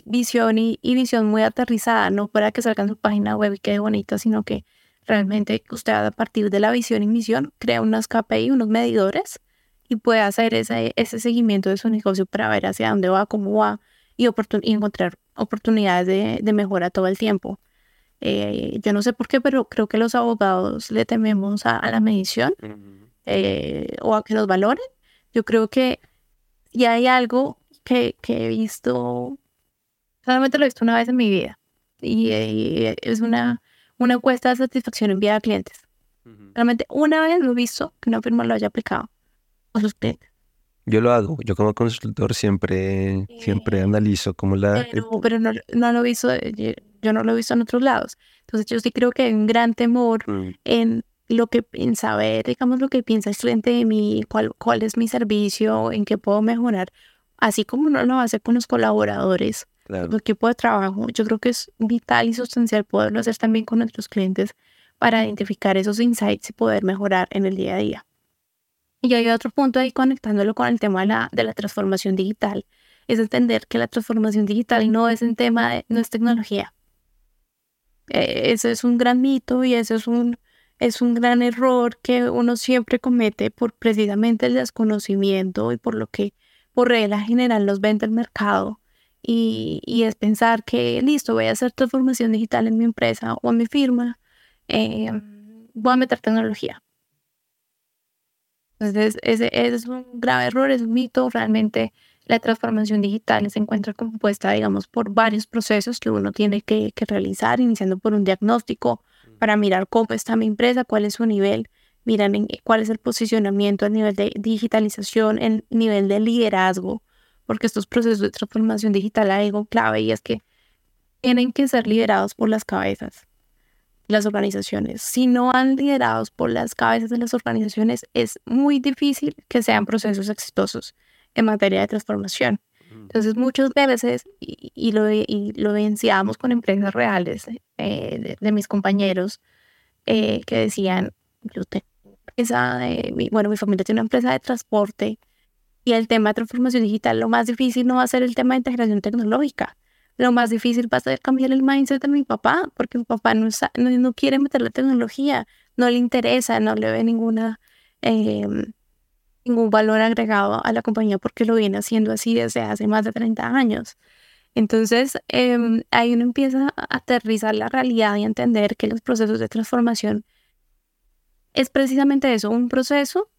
Speaker 2: visión y, visión muy aterrizada, no para que salga en su página web y quede bonita, sino que realmente usted a partir de la visión y misión crea unas KPI, unos medidores y puede hacer ese, ese seguimiento de su negocio para ver hacia dónde va, cómo va y, encontrar oportunidades de, mejora todo el tiempo. Eh, yo no sé por qué, pero creo que los abogados le tememos a, la medición eh, o a que nos valoren. Yo creo que y hay algo que, que, he visto, solamente lo he visto una vez en mi vida, y, eh, es una, una encuesta de satisfacción enviada a clientes. Realmente una vez lo he visto que una firma lo haya aplicado a sus clientes.
Speaker 1: Yo lo hago, yo como consultor siempre, siempre analizo como la...
Speaker 2: Pero, no, no, lo he visto, yo no lo he visto en otros lados. Entonces yo sí creo que hay un gran temor mm. en lo que en saber, digamos, lo que piensa el cliente de mí, cuál, cuál es mi servicio, en qué puedo mejorar, así como uno lo hace con los colaboradores, el equipo de trabajo. Yo creo que es vital y sustancial poderlo hacer también con nuestros clientes para identificar esos insights y poder mejorar en el día a día. Y hay otro punto ahí conectándolo con el tema de la, de la transformación digital, es entender que la transformación digital no es un tema, de, no es tecnología. Eh, eso es un gran mito y eso es un, es un gran error que uno siempre comete por precisamente el desconocimiento y por lo que por regla general nos vende el mercado. Y, y, es pensar que listo, voy a hacer transformación digital en mi empresa o en mi firma, eh, voy a meter tecnología. Entonces, ese, ese, es un grave error, es un mito. Realmente la transformación digital se encuentra compuesta, digamos, por varios procesos que uno tiene que, que realizar, iniciando por un diagnóstico para mirar cómo está mi empresa, cuál es su nivel, miran en, cuál es el posicionamiento a nivel de digitalización, el nivel de liderazgo, porque estos procesos de transformación digital hay algo clave y es que tienen que ser liderados por las cabezas las organizaciones. Si no han liderados por las cabezas de las organizaciones, es muy difícil que sean procesos exitosos en materia de transformación. Entonces, muchas veces, y, lo, y lo evidenciamos con empresas reales eh, de, mis compañeros, eh, que decían, yo tengo esa de, bueno, mi familia tiene una empresa de transporte y el tema de transformación digital, lo más difícil no va a ser el tema de integración tecnológica, lo más difícil va a ser cambiar el mindset de mi papá, porque mi papá no, no, quiere meter la tecnología, no le interesa, no le ve ninguna, em, ningún valor agregado a la compañía porque lo viene haciendo así desde hace más de 30 años. Entonces, em, ahí uno empieza a aterrizar la realidad y a entender que los procesos de transformación es precisamente eso, un proceso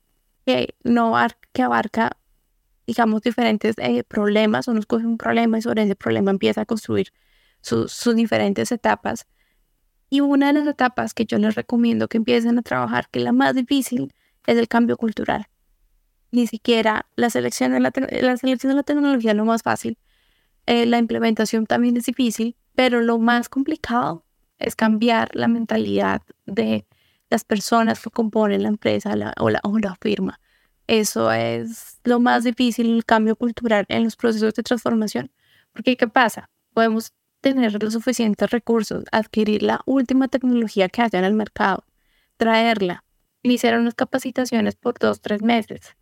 Speaker 2: que, no que abarca digamos, diferentes eh, problemas, uno escoge un problema y sobre ese problema empieza a construir sus diferentes etapas. Y una de las etapas que yo les recomiendo que empiecen a trabajar, que es la más difícil, es el cambio cultural. Ni siquiera la selección de la, la, selección de la tecnología es lo más fácil. Eh, la implementación también es difícil, pero lo más complicado es cambiar la mentalidad de las personas que componen la empresa o, la, o la firma. Eso es lo más difícil, el cambio cultural en los procesos de transformación. Porque, ¿qué pasa? Podemos tener los suficientes recursos, adquirir la última tecnología que haya en el mercado, traerla, iniciar unas capacitaciones por dos, tres meses.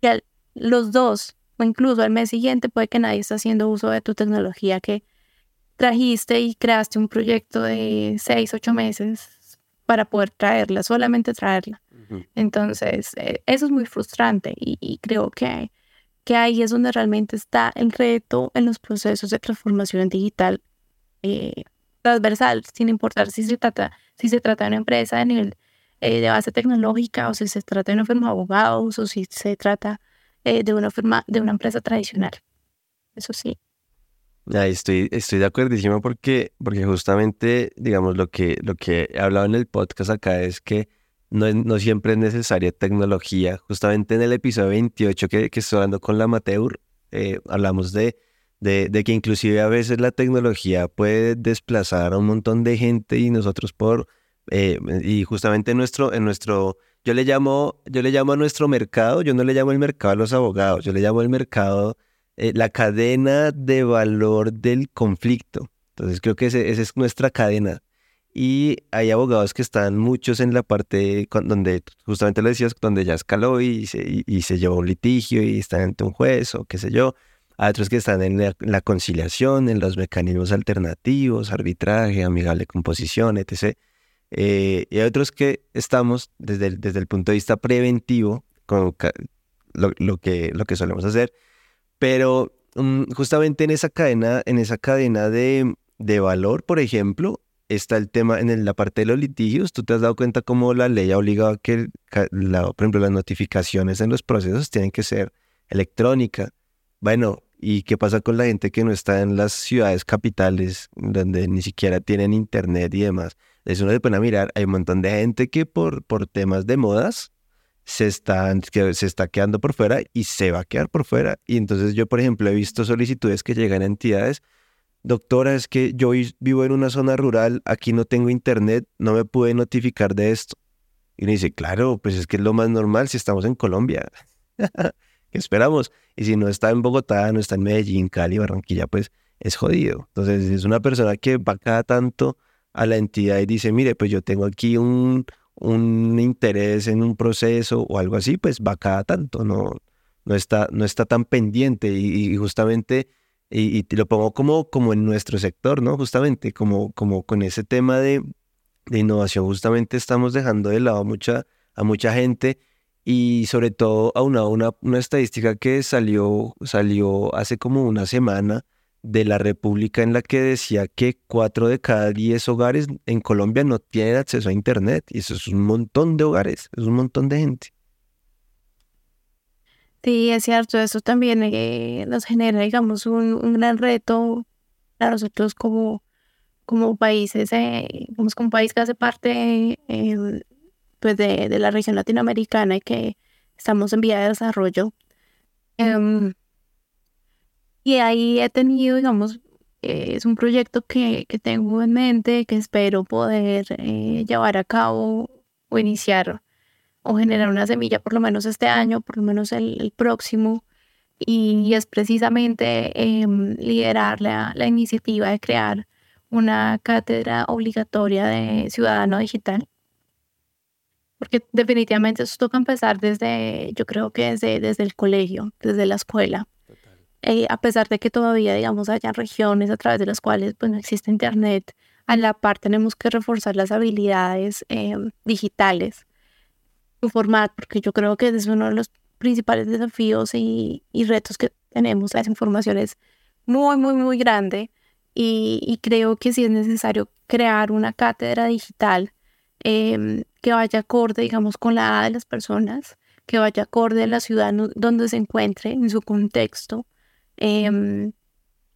Speaker 2: Y los dos, o incluso al mes siguiente, puede que nadie esté haciendo uso de tu tecnología que trajiste y creaste un proyecto de seis, ocho meses para poder traerla, solamente traerla. Entonces, eh, eso es muy frustrante y, creo que, que ahí es donde realmente está el reto en los procesos de transformación digital eh, transversal, sin importar si se trata, si se trata de una empresa de nivel eh, de base tecnológica o si se trata de una firma de abogados o si se trata de una firma de una empresa tradicional. Eso sí.
Speaker 1: estoy, estoy de acuerdísimo porque, porque justamente, digamos, lo que, lo que he hablado en el podcast acá es que no, siempre es necesaria tecnología. Justamente en el episodio 28 que, que estoy hablando con la Amateur, eh, hablamos de, de, que inclusive a veces la tecnología puede desplazar a un montón de gente y nosotros por, eh, y justamente en nuestro, en nuestro, yo le llamo, yo le llamo a nuestro mercado, yo no le llamo el mercado a los abogados, yo le llamo el mercado eh, la cadena de valor del conflicto. Entonces creo que esa es nuestra cadena y hay abogados que están muchos en la parte donde, justamente lo decías, donde ya escaló y se, y, se llevó un litigio y están ante un juez o qué sé yo. Hay otros que están en la, conciliación, en los mecanismos alternativos, arbitraje, amigable composición, etc. Eh, y hay otros que estamos desde el, desde el punto de vista preventivo, con lo, lo, que, lo que solemos hacer. Pero mm, justamente en esa cadena, en esa cadena de, de valor, por ejemplo, está el tema en la parte de los litigios. ¿Tú te has dado cuenta cómo la ley ha obligado a que, por ejemplo, las notificaciones en los procesos tienen que ser electrónicas? Bueno, ¿y qué pasa con la gente que no está en las ciudades capitales, donde ni siquiera tienen internet y demás? Eso uno se pone a mirar, hay un montón de gente que por, temas de modas se, están, que se está quedando por fuera y se va a quedar por fuera. Y entonces yo, por ejemplo, he visto solicitudes que llegan a entidades doctora, es que yo vivo en una zona rural, aquí no tengo internet, no me pude notificar de esto. Y uno dice, claro, pues es que es lo más normal si estamos en Colombia. ¿Qué esperamos? Y si no está en Bogotá, no está en Medellín, Cali, Barranquilla, pues es jodido. Entonces es una persona que va cada tanto a la entidad y dice, mire, pues yo tengo aquí un, interés en un proceso o algo así, pues va cada tanto, no, está, no está tan pendiente y justamente y, te lo pongo como, como en nuestro sector, ¿no? Justamente, como, como con ese tema de, innovación, justamente estamos dejando de lado mucha, a mucha gente y sobre todo a una, una, una estadística que salió, salió hace como una semana de la República en la que decía que cuatro de cada diez hogares en Colombia no tienen acceso a Internet. Y eso es un montón de hogares, es un montón de gente.
Speaker 2: Sí, es cierto, eso también eh, nos genera, digamos, un, gran reto para nosotros como, como países, eh, como país que hace parte eh, pues de, de, la región latinoamericana y que estamos en vía de desarrollo. Em, y ahí he tenido, digamos, es un proyecto que, que, tengo en mente, que espero poder llevar a cabo o iniciar o generar una semilla por lo menos este año, por lo menos el, próximo, y es precisamente em, liderar la, la, iniciativa de crear una cátedra obligatoria de ciudadano digital. Porque definitivamente eso toca empezar desde, yo creo que desde, desde el colegio, desde la escuela. Eh, a pesar de que todavía, digamos, haya regiones a través de las cuales pues, no existe internet, a la par tenemos que reforzar las habilidades em, digitales informar, porque yo creo que es uno de los principales desafíos y, retos que tenemos. La información es muy, muy, muy grande y, creo que sí es necesario crear una cátedra digital em, que vaya acorde, digamos, con la edad de las personas, que vaya acorde a la ciudad donde se encuentre, en su contexto, em,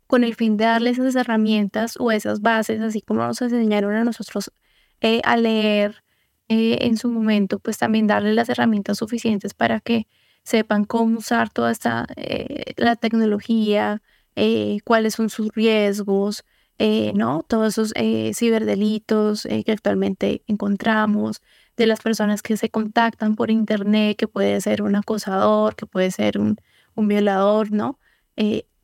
Speaker 2: con el fin de darles esas herramientas o esas bases, así como nos enseñaron a nosotros eh, a leer, eh, en su momento, pues también darle las herramientas suficientes para que sepan cómo usar toda esta, eh, la tecnología, eh, cuáles son sus riesgos, ¿no? Todos esos ciberdelitos que actualmente encontramos, de las personas que se contactan por internet, que puede ser un acosador, que puede ser un, un violador, ¿no?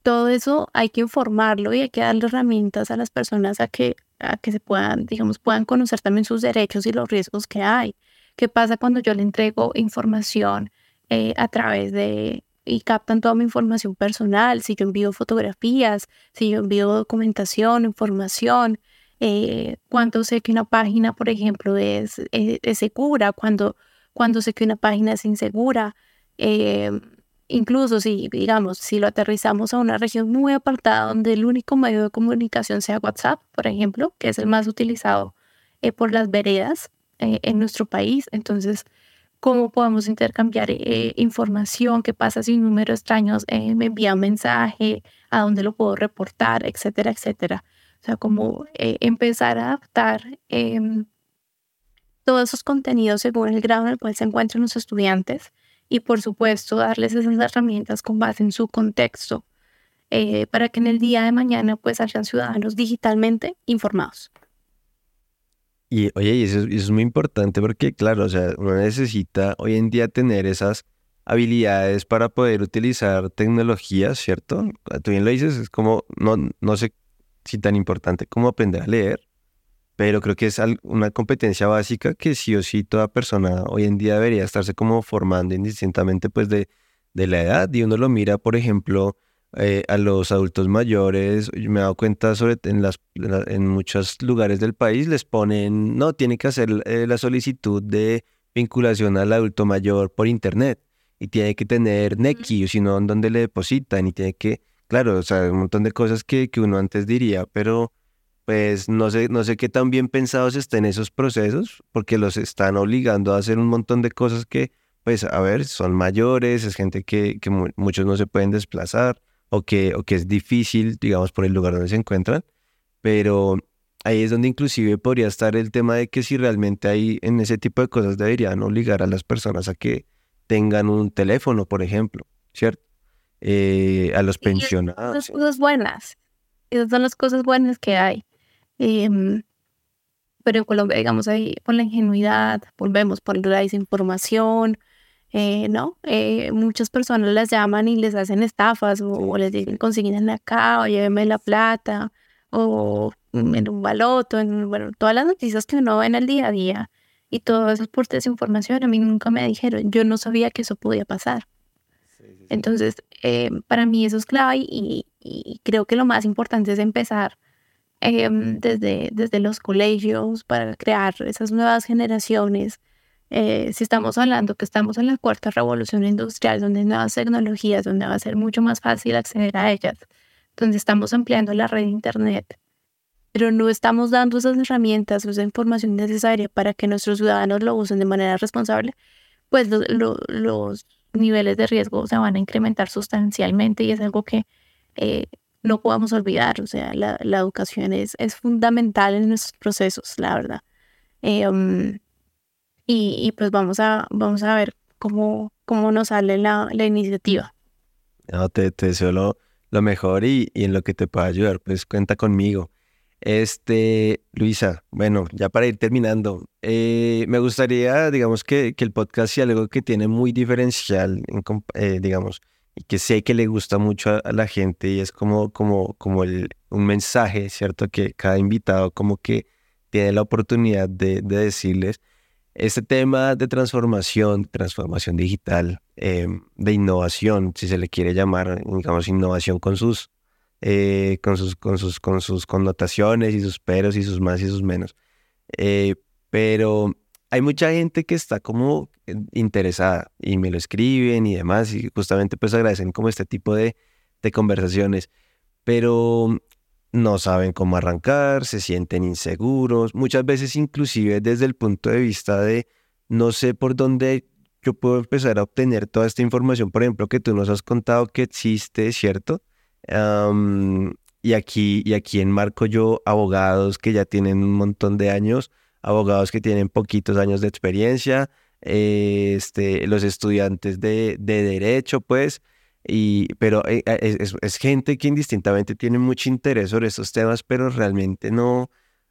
Speaker 2: todo eso hay que informarlo y hay que darle herramientas a las personas a que a que se puedan, digamos, puedan conocer también sus derechos y los riesgos que hay. ¿Qué pasa cuando yo le entrego información eh, a través de y captan toda mi información personal? Si yo envío fotografías, si yo envío documentación, información, eh, cuánto sé que una página, por ejemplo, es, es, es segura, cuando, cuando sé que una página es insegura. Eh, Incluso si, digamos, si lo aterrizamos a una región muy apartada donde el único medio de comunicación sea WhatsApp, por ejemplo, que es el más utilizado eh, por las veredas eh, en nuestro país, entonces, ¿cómo podemos intercambiar eh, información? ¿Qué pasa si un número extraño me envía un mensaje? ¿A dónde lo puedo reportar? Etcétera, etcétera. O sea, como empezar a adaptar em, todos esos contenidos según el grado en el cual se encuentran los estudiantes y por supuesto darles esas herramientas con base en su contexto eh, para que en el día de mañana pues hayan ciudadanos digitalmente informados.
Speaker 1: Y oye, eso, es muy importante porque claro, o sea, uno necesita hoy en día tener esas habilidades para poder utilizar tecnologías, ¿cierto? Tú bien lo dices, es como, no, no sé si tan importante como aprender a leer, pero creo que es una competencia básica que sí o sí toda persona hoy en día debería estarse como formando indistintamente pues de, de la edad. Y uno lo mira por ejemplo eh, a los adultos mayores me he dado cuenta sobre en las en muchos lugares del país les ponen no tiene que hacer eh, la solicitud de vinculación al adulto mayor por internet y tiene que tener NECI, o si no, donde le depositan y tiene que claro, o sea, un montón de cosas que, que uno antes diría, pero pues no sé, no sé qué tan bien pensados estén esos procesos, porque los están obligando a hacer un montón de cosas que, pues, a ver, son mayores, es gente que, que muchos no se pueden desplazar o que, o que es difícil, digamos, por el lugar donde se encuentran, pero ahí es donde inclusive podría estar el tema de que si realmente hay en ese tipo de cosas deberían obligar a las personas a que tengan un teléfono, por ejemplo, ¿cierto? Eh, a los pensionados.
Speaker 2: Esas cosas buenas. Esas son las cosas buenas que hay. Em, pero en Colombia, digamos, ahí por la ingenuidad, volvemos por la desinformación, eh, ¿no? Eh, muchas personas las llaman y les hacen estafas o, les dicen consiguen acá o llévenme la plata o en un baloto, en, bueno, todas las noticias que uno ve en el día a día y todo eso es por desinformación. A mí nunca me dijeron, yo no sabía que eso podía pasar. Entonces, eh, para mí eso es clave y, y, creo que lo más importante es empezar Em, desde, desde los colegios para crear esas nuevas generaciones. Eh, si estamos hablando que estamos en la cuarta revolución industrial, donde hay nuevas tecnologías, donde va a ser mucho más fácil acceder a ellas, donde estamos ampliando la red de Internet, pero no estamos dando esas herramientas, esa información necesaria para que nuestros ciudadanos lo usen de manera responsable, pues los niveles de riesgo se van a incrementar sustancialmente y es algo que eh, no podamos olvidar. O sea, la, educación es, es, fundamental en nuestros procesos, la verdad. Em, y, pues vamos a, vamos a ver cómo, cómo nos sale la, la iniciativa.
Speaker 1: No, te, te deseo lo, mejor y, y, en lo que te pueda ayudar, pues cuenta conmigo. Este, Luisa, bueno, ya para ir terminando, eh, me gustaría, digamos, que, que, el podcast sea algo que tiene muy diferencial, en, eh, digamos, y que sé que le gusta mucho a, la gente y es como, como, como el, un mensaje, ¿cierto? Que cada invitado como que tiene la oportunidad de, de decirles este tema de transformación, transformación digital, em, de innovación, si se le quiere llamar, digamos, innovación con sus, eh, con sus, con sus, con sus connotaciones y sus peros y sus más y sus menos. Eh, pero hay mucha gente que está como eh, interesada y me lo escriben y demás y justamente pues agradecen como este tipo de, de conversaciones, pero no saben cómo arrancar, se sienten inseguros, muchas veces inclusive desde el punto de vista de no sé por dónde yo puedo empezar a obtener toda esta información, por ejemplo, que tú nos has contado que existe, ¿cierto? y aquí, y aquí enmarco yo abogados que ya tienen un montón de años abogados que tienen poquitos años de experiencia, eh, este, los estudiantes de, derecho, pues, y, pero eh, eh, es, gente que indistintamente tiene mucho interés sobre estos temas, pero realmente no,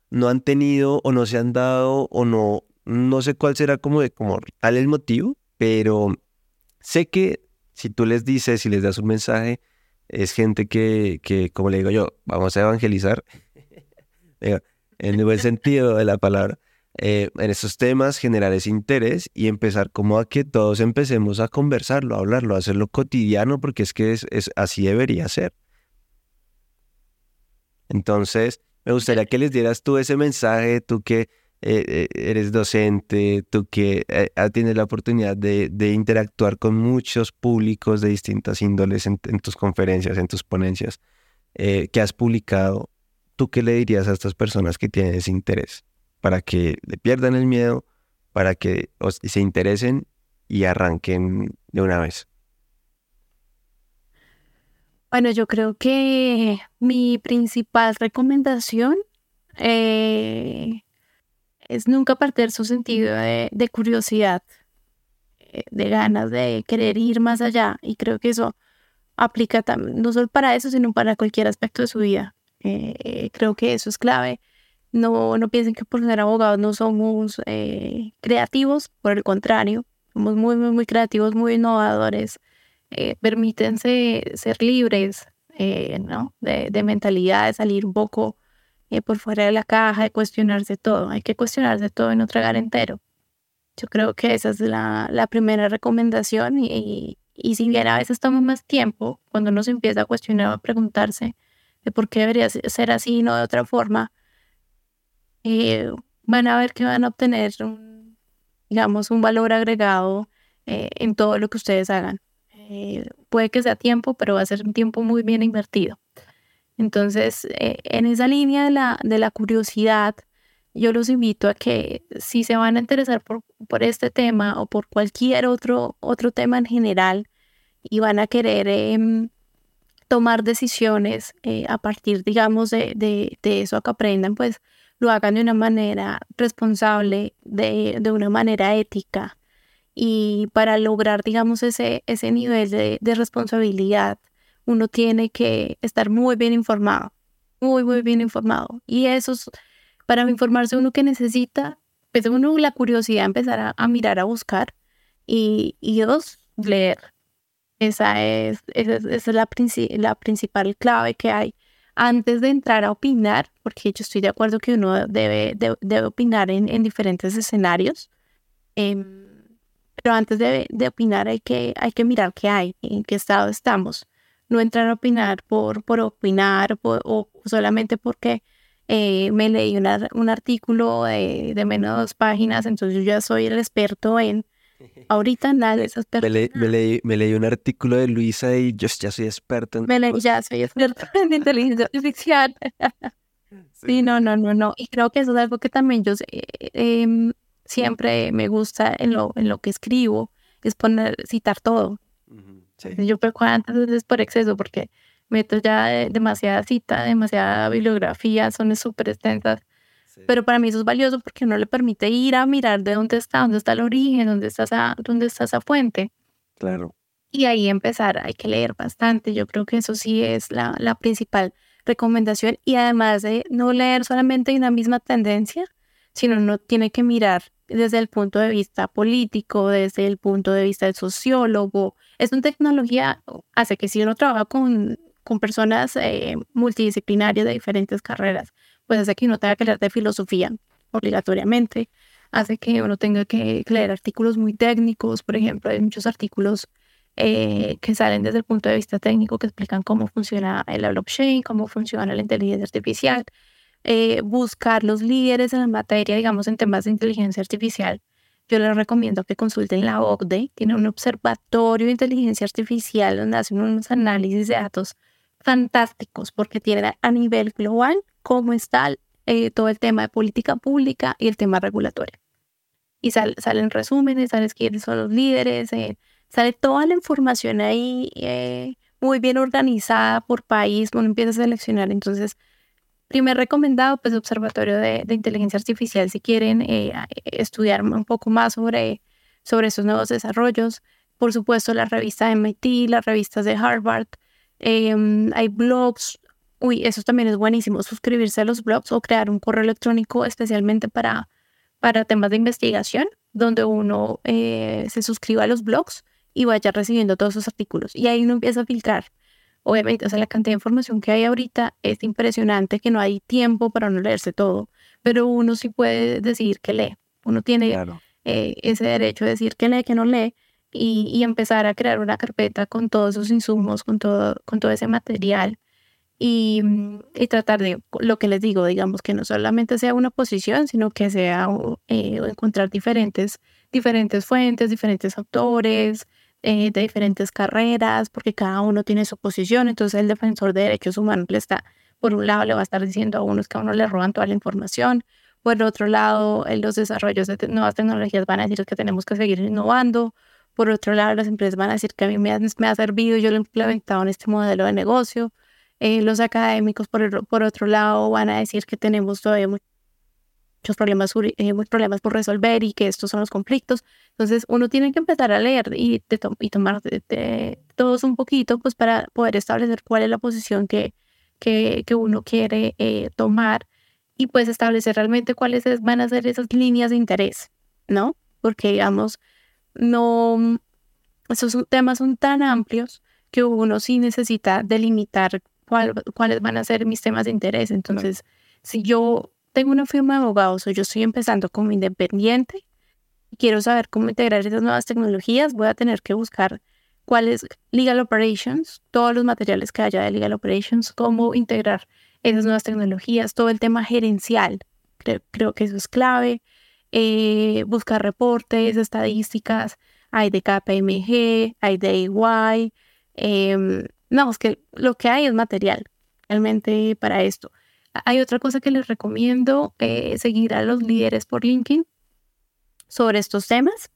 Speaker 1: no han tenido o no se han dado o no, no sé cuál será como, de, como tal el motivo, pero sé que si tú les dices, si les das un mensaje, es gente que, que como le digo yo, vamos a evangelizar. en el buen sentido de la palabra, eh, en estos temas, generar ese interés y empezar como a que todos empecemos a conversarlo, a hablarlo, a hacerlo cotidiano, porque es que es, así debería ser. Entonces, me gustaría que les dieras tú ese mensaje, tú que eh, eh, eres docente, tú que tienes la oportunidad de, interactuar con muchos públicos de distintas índoles en, en tus conferencias, en tus ponencias, que has publicado ¿tú qué le dirías a estas personas que tienen ese interés? Para que le pierdan el miedo, para que se interesen y arranquen de una vez.
Speaker 2: Bueno, yo creo que mi principal recomendación eh, es nunca perder su sentido de, curiosidad, eh, de ganas de querer ir más allá. Y creo que eso aplica no solo para eso, sino para cualquier aspecto de su vida. Eh, creo que eso es clave. No, no piensen que por ser abogados no somos eh, creativos, por el contrario, somos muy, muy, muy creativos, muy innovadores. Eh, permítense ser libres ¿no? de, mentalidad, de salir un poco por fuera de la caja, de cuestionarse todo. Hay que cuestionarse todo y no tragar entero. Yo creo que esa es la, la primera recomendación y, y, si bien a veces toma más tiempo, cuando uno se empieza a cuestionar, a preguntarse, de por qué debería ser así y no de otra forma, eh, van a ver que van a obtener, un, digamos, un valor agregado eh, en todo lo que ustedes hagan. eh, puede que sea tiempo, pero va a ser un tiempo muy bien invertido. Entonces, eh, en esa línea de la, de la curiosidad, yo los invito a que si se van a interesar por, por este tema o por cualquier otro, otro tema en general y van a querer em, tomar decisiones a partir, digamos, de, de, de, eso que aprendan, pues lo hagan de una manera responsable, de, de una manera ética. Y para lograr, digamos, ese, ese nivel de, de responsabilidad, uno tiene que estar muy bien informado, muy, muy bien informado. Y eso es, para informarse uno que necesita, pues uno la curiosidad, empezar a, mirar, a buscar y, y dos, leer. Esa es, esa es, la, la principal clave que hay antes de entrar a opinar, porque yo estoy de acuerdo que uno debe, debe, opinar en, en, diferentes escenarios, em, pero antes de, de, opinar hay que, hay que mirar qué hay, en qué estado estamos. No entrar a opinar por, por opinar o solamente porque eh, me leí un artículo de, de menos de dos páginas, entonces yo ya soy el experto en Ahorita nada de esas
Speaker 1: Me, me, leí, un artículo de Luisa y yo ya soy experto en...
Speaker 2: Me leí, ya soy experto en inteligencia artificial. sí. no, no, no, no. Y creo que eso es algo que también yo em, siempre me gusta en lo, en lo que escribo, es poner, citar todo. Yo peco antes veces por exceso porque meto ya demasiada cita, demasiada bibliografía, son súper extensas pero para mí eso es valioso porque no le permite ir a mirar de dónde está, dónde está el origen, dónde está esa, dónde está esa fuente.
Speaker 1: Claro.
Speaker 2: Y ahí empezar, hay que leer bastante. Yo creo que eso sí es la, la principal recomendación. Y además de no leer solamente una misma tendencia, sino uno tiene que mirar desde el punto de vista político, desde el punto de vista del sociólogo. Es una tecnología, hace que si uno trabaja con, con personas eh, multidisciplinarias de diferentes carreras, pues hace que uno tenga que leer de filosofía obligatoriamente, hace que uno tenga que leer artículos muy técnicos, por ejemplo, hay muchos artículos eh, que salen desde el punto de vista técnico que explican cómo funciona el blockchain, cómo funciona la inteligencia artificial, eh, buscar los líderes en la materia, digamos, en temas de inteligencia artificial. Yo les recomiendo que consulten la OCDE, tiene un observatorio de inteligencia artificial donde hacen unos análisis de datos fantásticos porque tiene a nivel global cómo está eh, todo el tema de política pública y el tema regulatorio. Y salen resúmenes, salen quiénes son los líderes, eh, sale toda la información ahí eh, muy bien organizada por país, uno empieza a seleccionar. Entonces, primer recomendado, pues Observatorio de, Inteligencia Artificial, si quieren estudiar un poco más sobre, sobre esos nuevos desarrollos. Por supuesto, la revista MIT, las revistas de Harvard, em, hay blogs Uy, eso también es buenísimo, suscribirse a los blogs o crear un correo electrónico especialmente para, para temas de investigación, donde uno eh, se suscriba a los blogs y vaya recibiendo todos esos artículos. Y ahí uno empieza a filtrar. Obviamente, o sea, la cantidad de información que hay ahorita es impresionante, que no hay tiempo para no leerse todo, pero uno sí puede decir que lee. Uno tiene eh, ese derecho de decir que lee, que no lee, y, y, empezar a crear una carpeta con todos esos insumos, con todo, con todo ese material y, y, tratar de, lo que les digo, digamos, que no solamente sea una posición, sino que sea eh, encontrar diferentes, diferentes fuentes, diferentes autores, eh, de diferentes carreras, porque cada uno tiene su posición. Entonces el defensor de derechos humanos le está, por un lado, le va a estar diciendo a unos que a uno le roban toda la información. Por otro lado, en los desarrollos de nuevas tecnologías van a decir que tenemos que seguir innovando. Por otro lado, las empresas van a decir que a mí me ha, me ha servido, yo lo he implementado en este modelo de negocio. Eh, los académicos, por, por otro lado, van a decir que tenemos todavía muchos problemas, eh, muchos problemas por resolver y que estos son los conflictos. Entonces, uno tiene que empezar a leer y, y tomar de, todos un poquito, pues para poder establecer cuál es la posición que, que, que uno quiere eh, tomar y pues establecer realmente cuáles van a ser esas líneas de interés, ¿no? Porque, digamos, no, esos temas son tan amplios que uno sí necesita delimitar cuáles van a ser mis temas de interés. Entonces, si yo tengo una firma de abogados o yo estoy empezando como independiente y quiero saber cómo integrar esas nuevas tecnologías, voy a tener que buscar cuáles legal operations, todos los materiales que haya de legal operations, cómo integrar esas nuevas tecnologías, todo el tema gerencial. Creo, creo que eso es clave. Eh, buscar reportes, estadísticas. hay de KPMG, hay de EY. Em, no, es que lo que hay es material realmente para esto. Hay otra cosa que les recomiendo, eh, seguir a los líderes por LinkedIn sobre estos temas.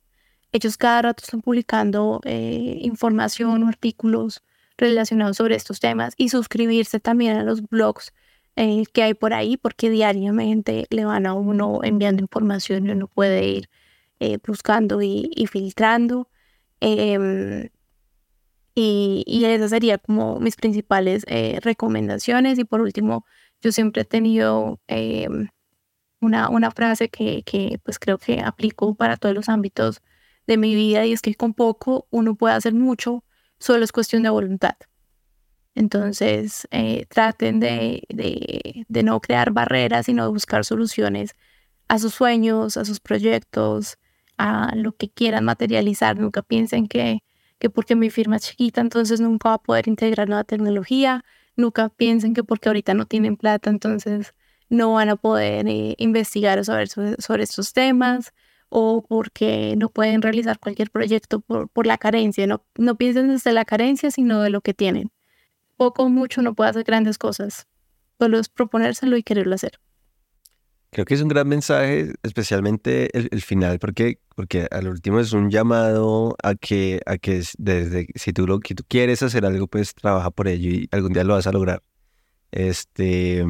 Speaker 2: Ellos cada rato están publicando eh, información o artículos relacionados sobre estos temas y suscribirse también a los blogs eh, que hay por ahí porque diariamente le van a uno enviando información y uno puede ir eh, buscando y, filtrando. Em, y, y esas serían como mis principales eh, recomendaciones. Y por último, yo siempre he tenido em, una, una frase que, que pues creo que aplico para todos los ámbitos de mi vida y es que con poco uno puede hacer mucho, solo es cuestión de voluntad. Entonces, eh, traten de, de, no crear barreras, sino de buscar soluciones a sus sueños, a sus proyectos, a lo que quieran materializar. Nunca piensen que, que porque mi firma es chiquita, entonces nunca va a poder integrar nueva tecnología. Nunca piensen que porque ahorita no tienen plata, entonces no van a poder eh, investigar sobre, sobre, sobre, estos temas o porque no pueden realizar cualquier proyecto por, por la carencia. No, no piensen desde la carencia, sino de lo que tienen poco o mucho no puede hacer grandes cosas. Solo es proponérselo y quererlo hacer.
Speaker 1: Creo que es un gran mensaje, especialmente el, final, porque, porque al último es un llamado a que, a que desde, si tú, lo, que tú quieres hacer algo, pues trabaja por ello y algún día lo vas a lograr. Este,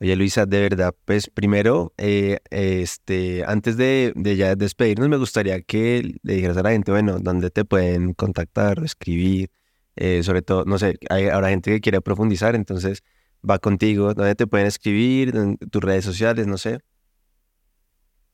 Speaker 1: oye Luisa, de verdad, pues primero, eh, este, antes de, de, ya despedirnos, me gustaría que le dijeras a la gente, bueno, dónde te pueden contactar o escribir, eh, sobre todo, no sé, hay ahora gente que quiere profundizar, entonces va contigo, ¿dónde te pueden escribir? Tus redes sociales, no sé.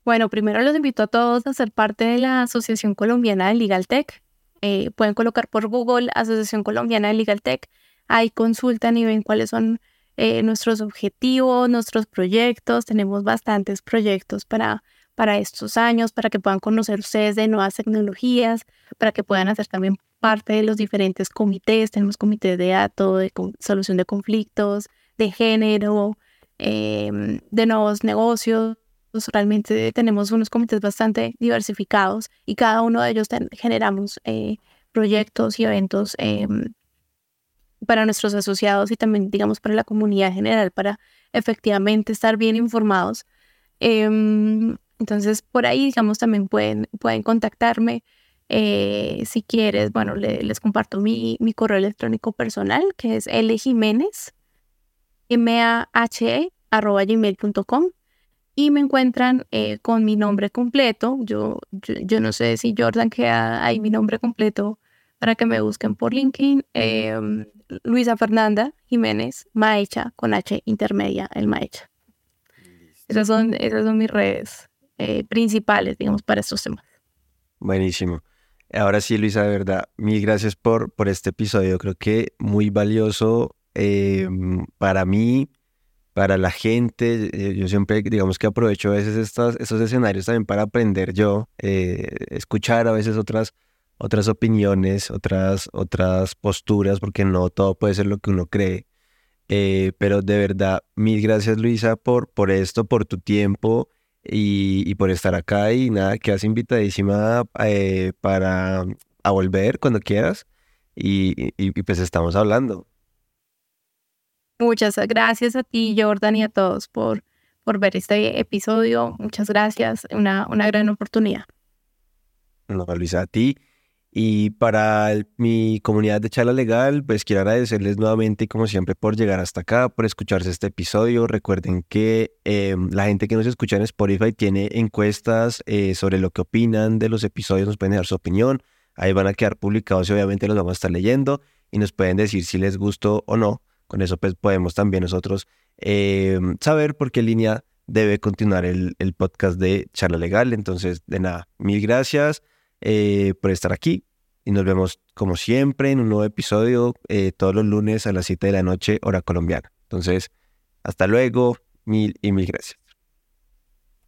Speaker 2: Bueno, primero los invito a todos a ser parte de la Asociación Colombiana de Legal Tech. Eh, pueden colocar por Google Asociación Colombiana de Legal Tech. Ahí consultan y ven cuáles son eh, nuestros objetivos, nuestros proyectos. Tenemos bastantes proyectos para, para estos años, para que puedan conocer ustedes de nuevas tecnologías, para que puedan hacer también parte de los diferentes comités. Tenemos comités de datos, de solución de conflictos, de género, em, de nuevos negocios. Realmente tenemos unos comités bastante diversificados y cada uno de ellos generamos eh, proyectos y eventos em, para nuestros asociados y también, digamos, para la comunidad en general, para efectivamente estar bien informados. Em, entonces, por ahí, digamos, también pueden, pueden contactarme. Eh, si quieres, bueno, les comparto mi, mi, correo electrónico personal, que es ljiménez, m-a-h-e, arroba gmail.com y me encuentran eh, con mi nombre completo. Yo, yo, no sé si Jordan queda ahí mi nombre completo para que me busquen por LinkedIn. Em, Luisa Fernanda Jiménez, Maecha, con H intermedia, el Maecha. Esas son, esas son mis redes eh, principales, digamos, para estos temas.
Speaker 1: Buenísimo. Ahora sí, Luisa, de verdad, mil gracias por, por este episodio. Creo que muy valioso em, para mí, para la gente. Eh, yo siempre, digamos que aprovecho a veces estos, estos escenarios también para aprender yo, eh, escuchar a veces otras, otras opiniones, otras, otras posturas, porque no todo puede ser lo que uno cree. Eh, pero de verdad, mil gracias, Luisa, por, por esto, por tu tiempo y, por estar acá y nada, quedas invitadísima eh, para a volver cuando quieras y, y, pues estamos hablando.
Speaker 2: Muchas gracias a ti, Jordan, y a todos por, por ver este episodio. Muchas gracias, una, una gran oportunidad.
Speaker 1: No, Luisa, a ti. Y para mi comunidad de charla legal, pues quiero agradecerles nuevamente, como siempre, por llegar hasta acá, por escucharse este episodio. Recuerden que em, la gente que nos escucha en Spotify tiene encuestas eh, sobre lo que opinan de los episodios, nos pueden dejar su opinión. Ahí van a quedar publicados y obviamente los vamos a estar leyendo y nos pueden decir si les gustó o no. Con eso pues podemos también nosotros em, saber por qué línea debe continuar el, el podcast de charla legal. Entonces, de nada, mil gracias. Eh, por estar aquí y nos vemos como siempre en un nuevo episodio eh, todos los lunes a las 7 de la noche hora colombiana. Entonces, hasta luego, mil y mil gracias.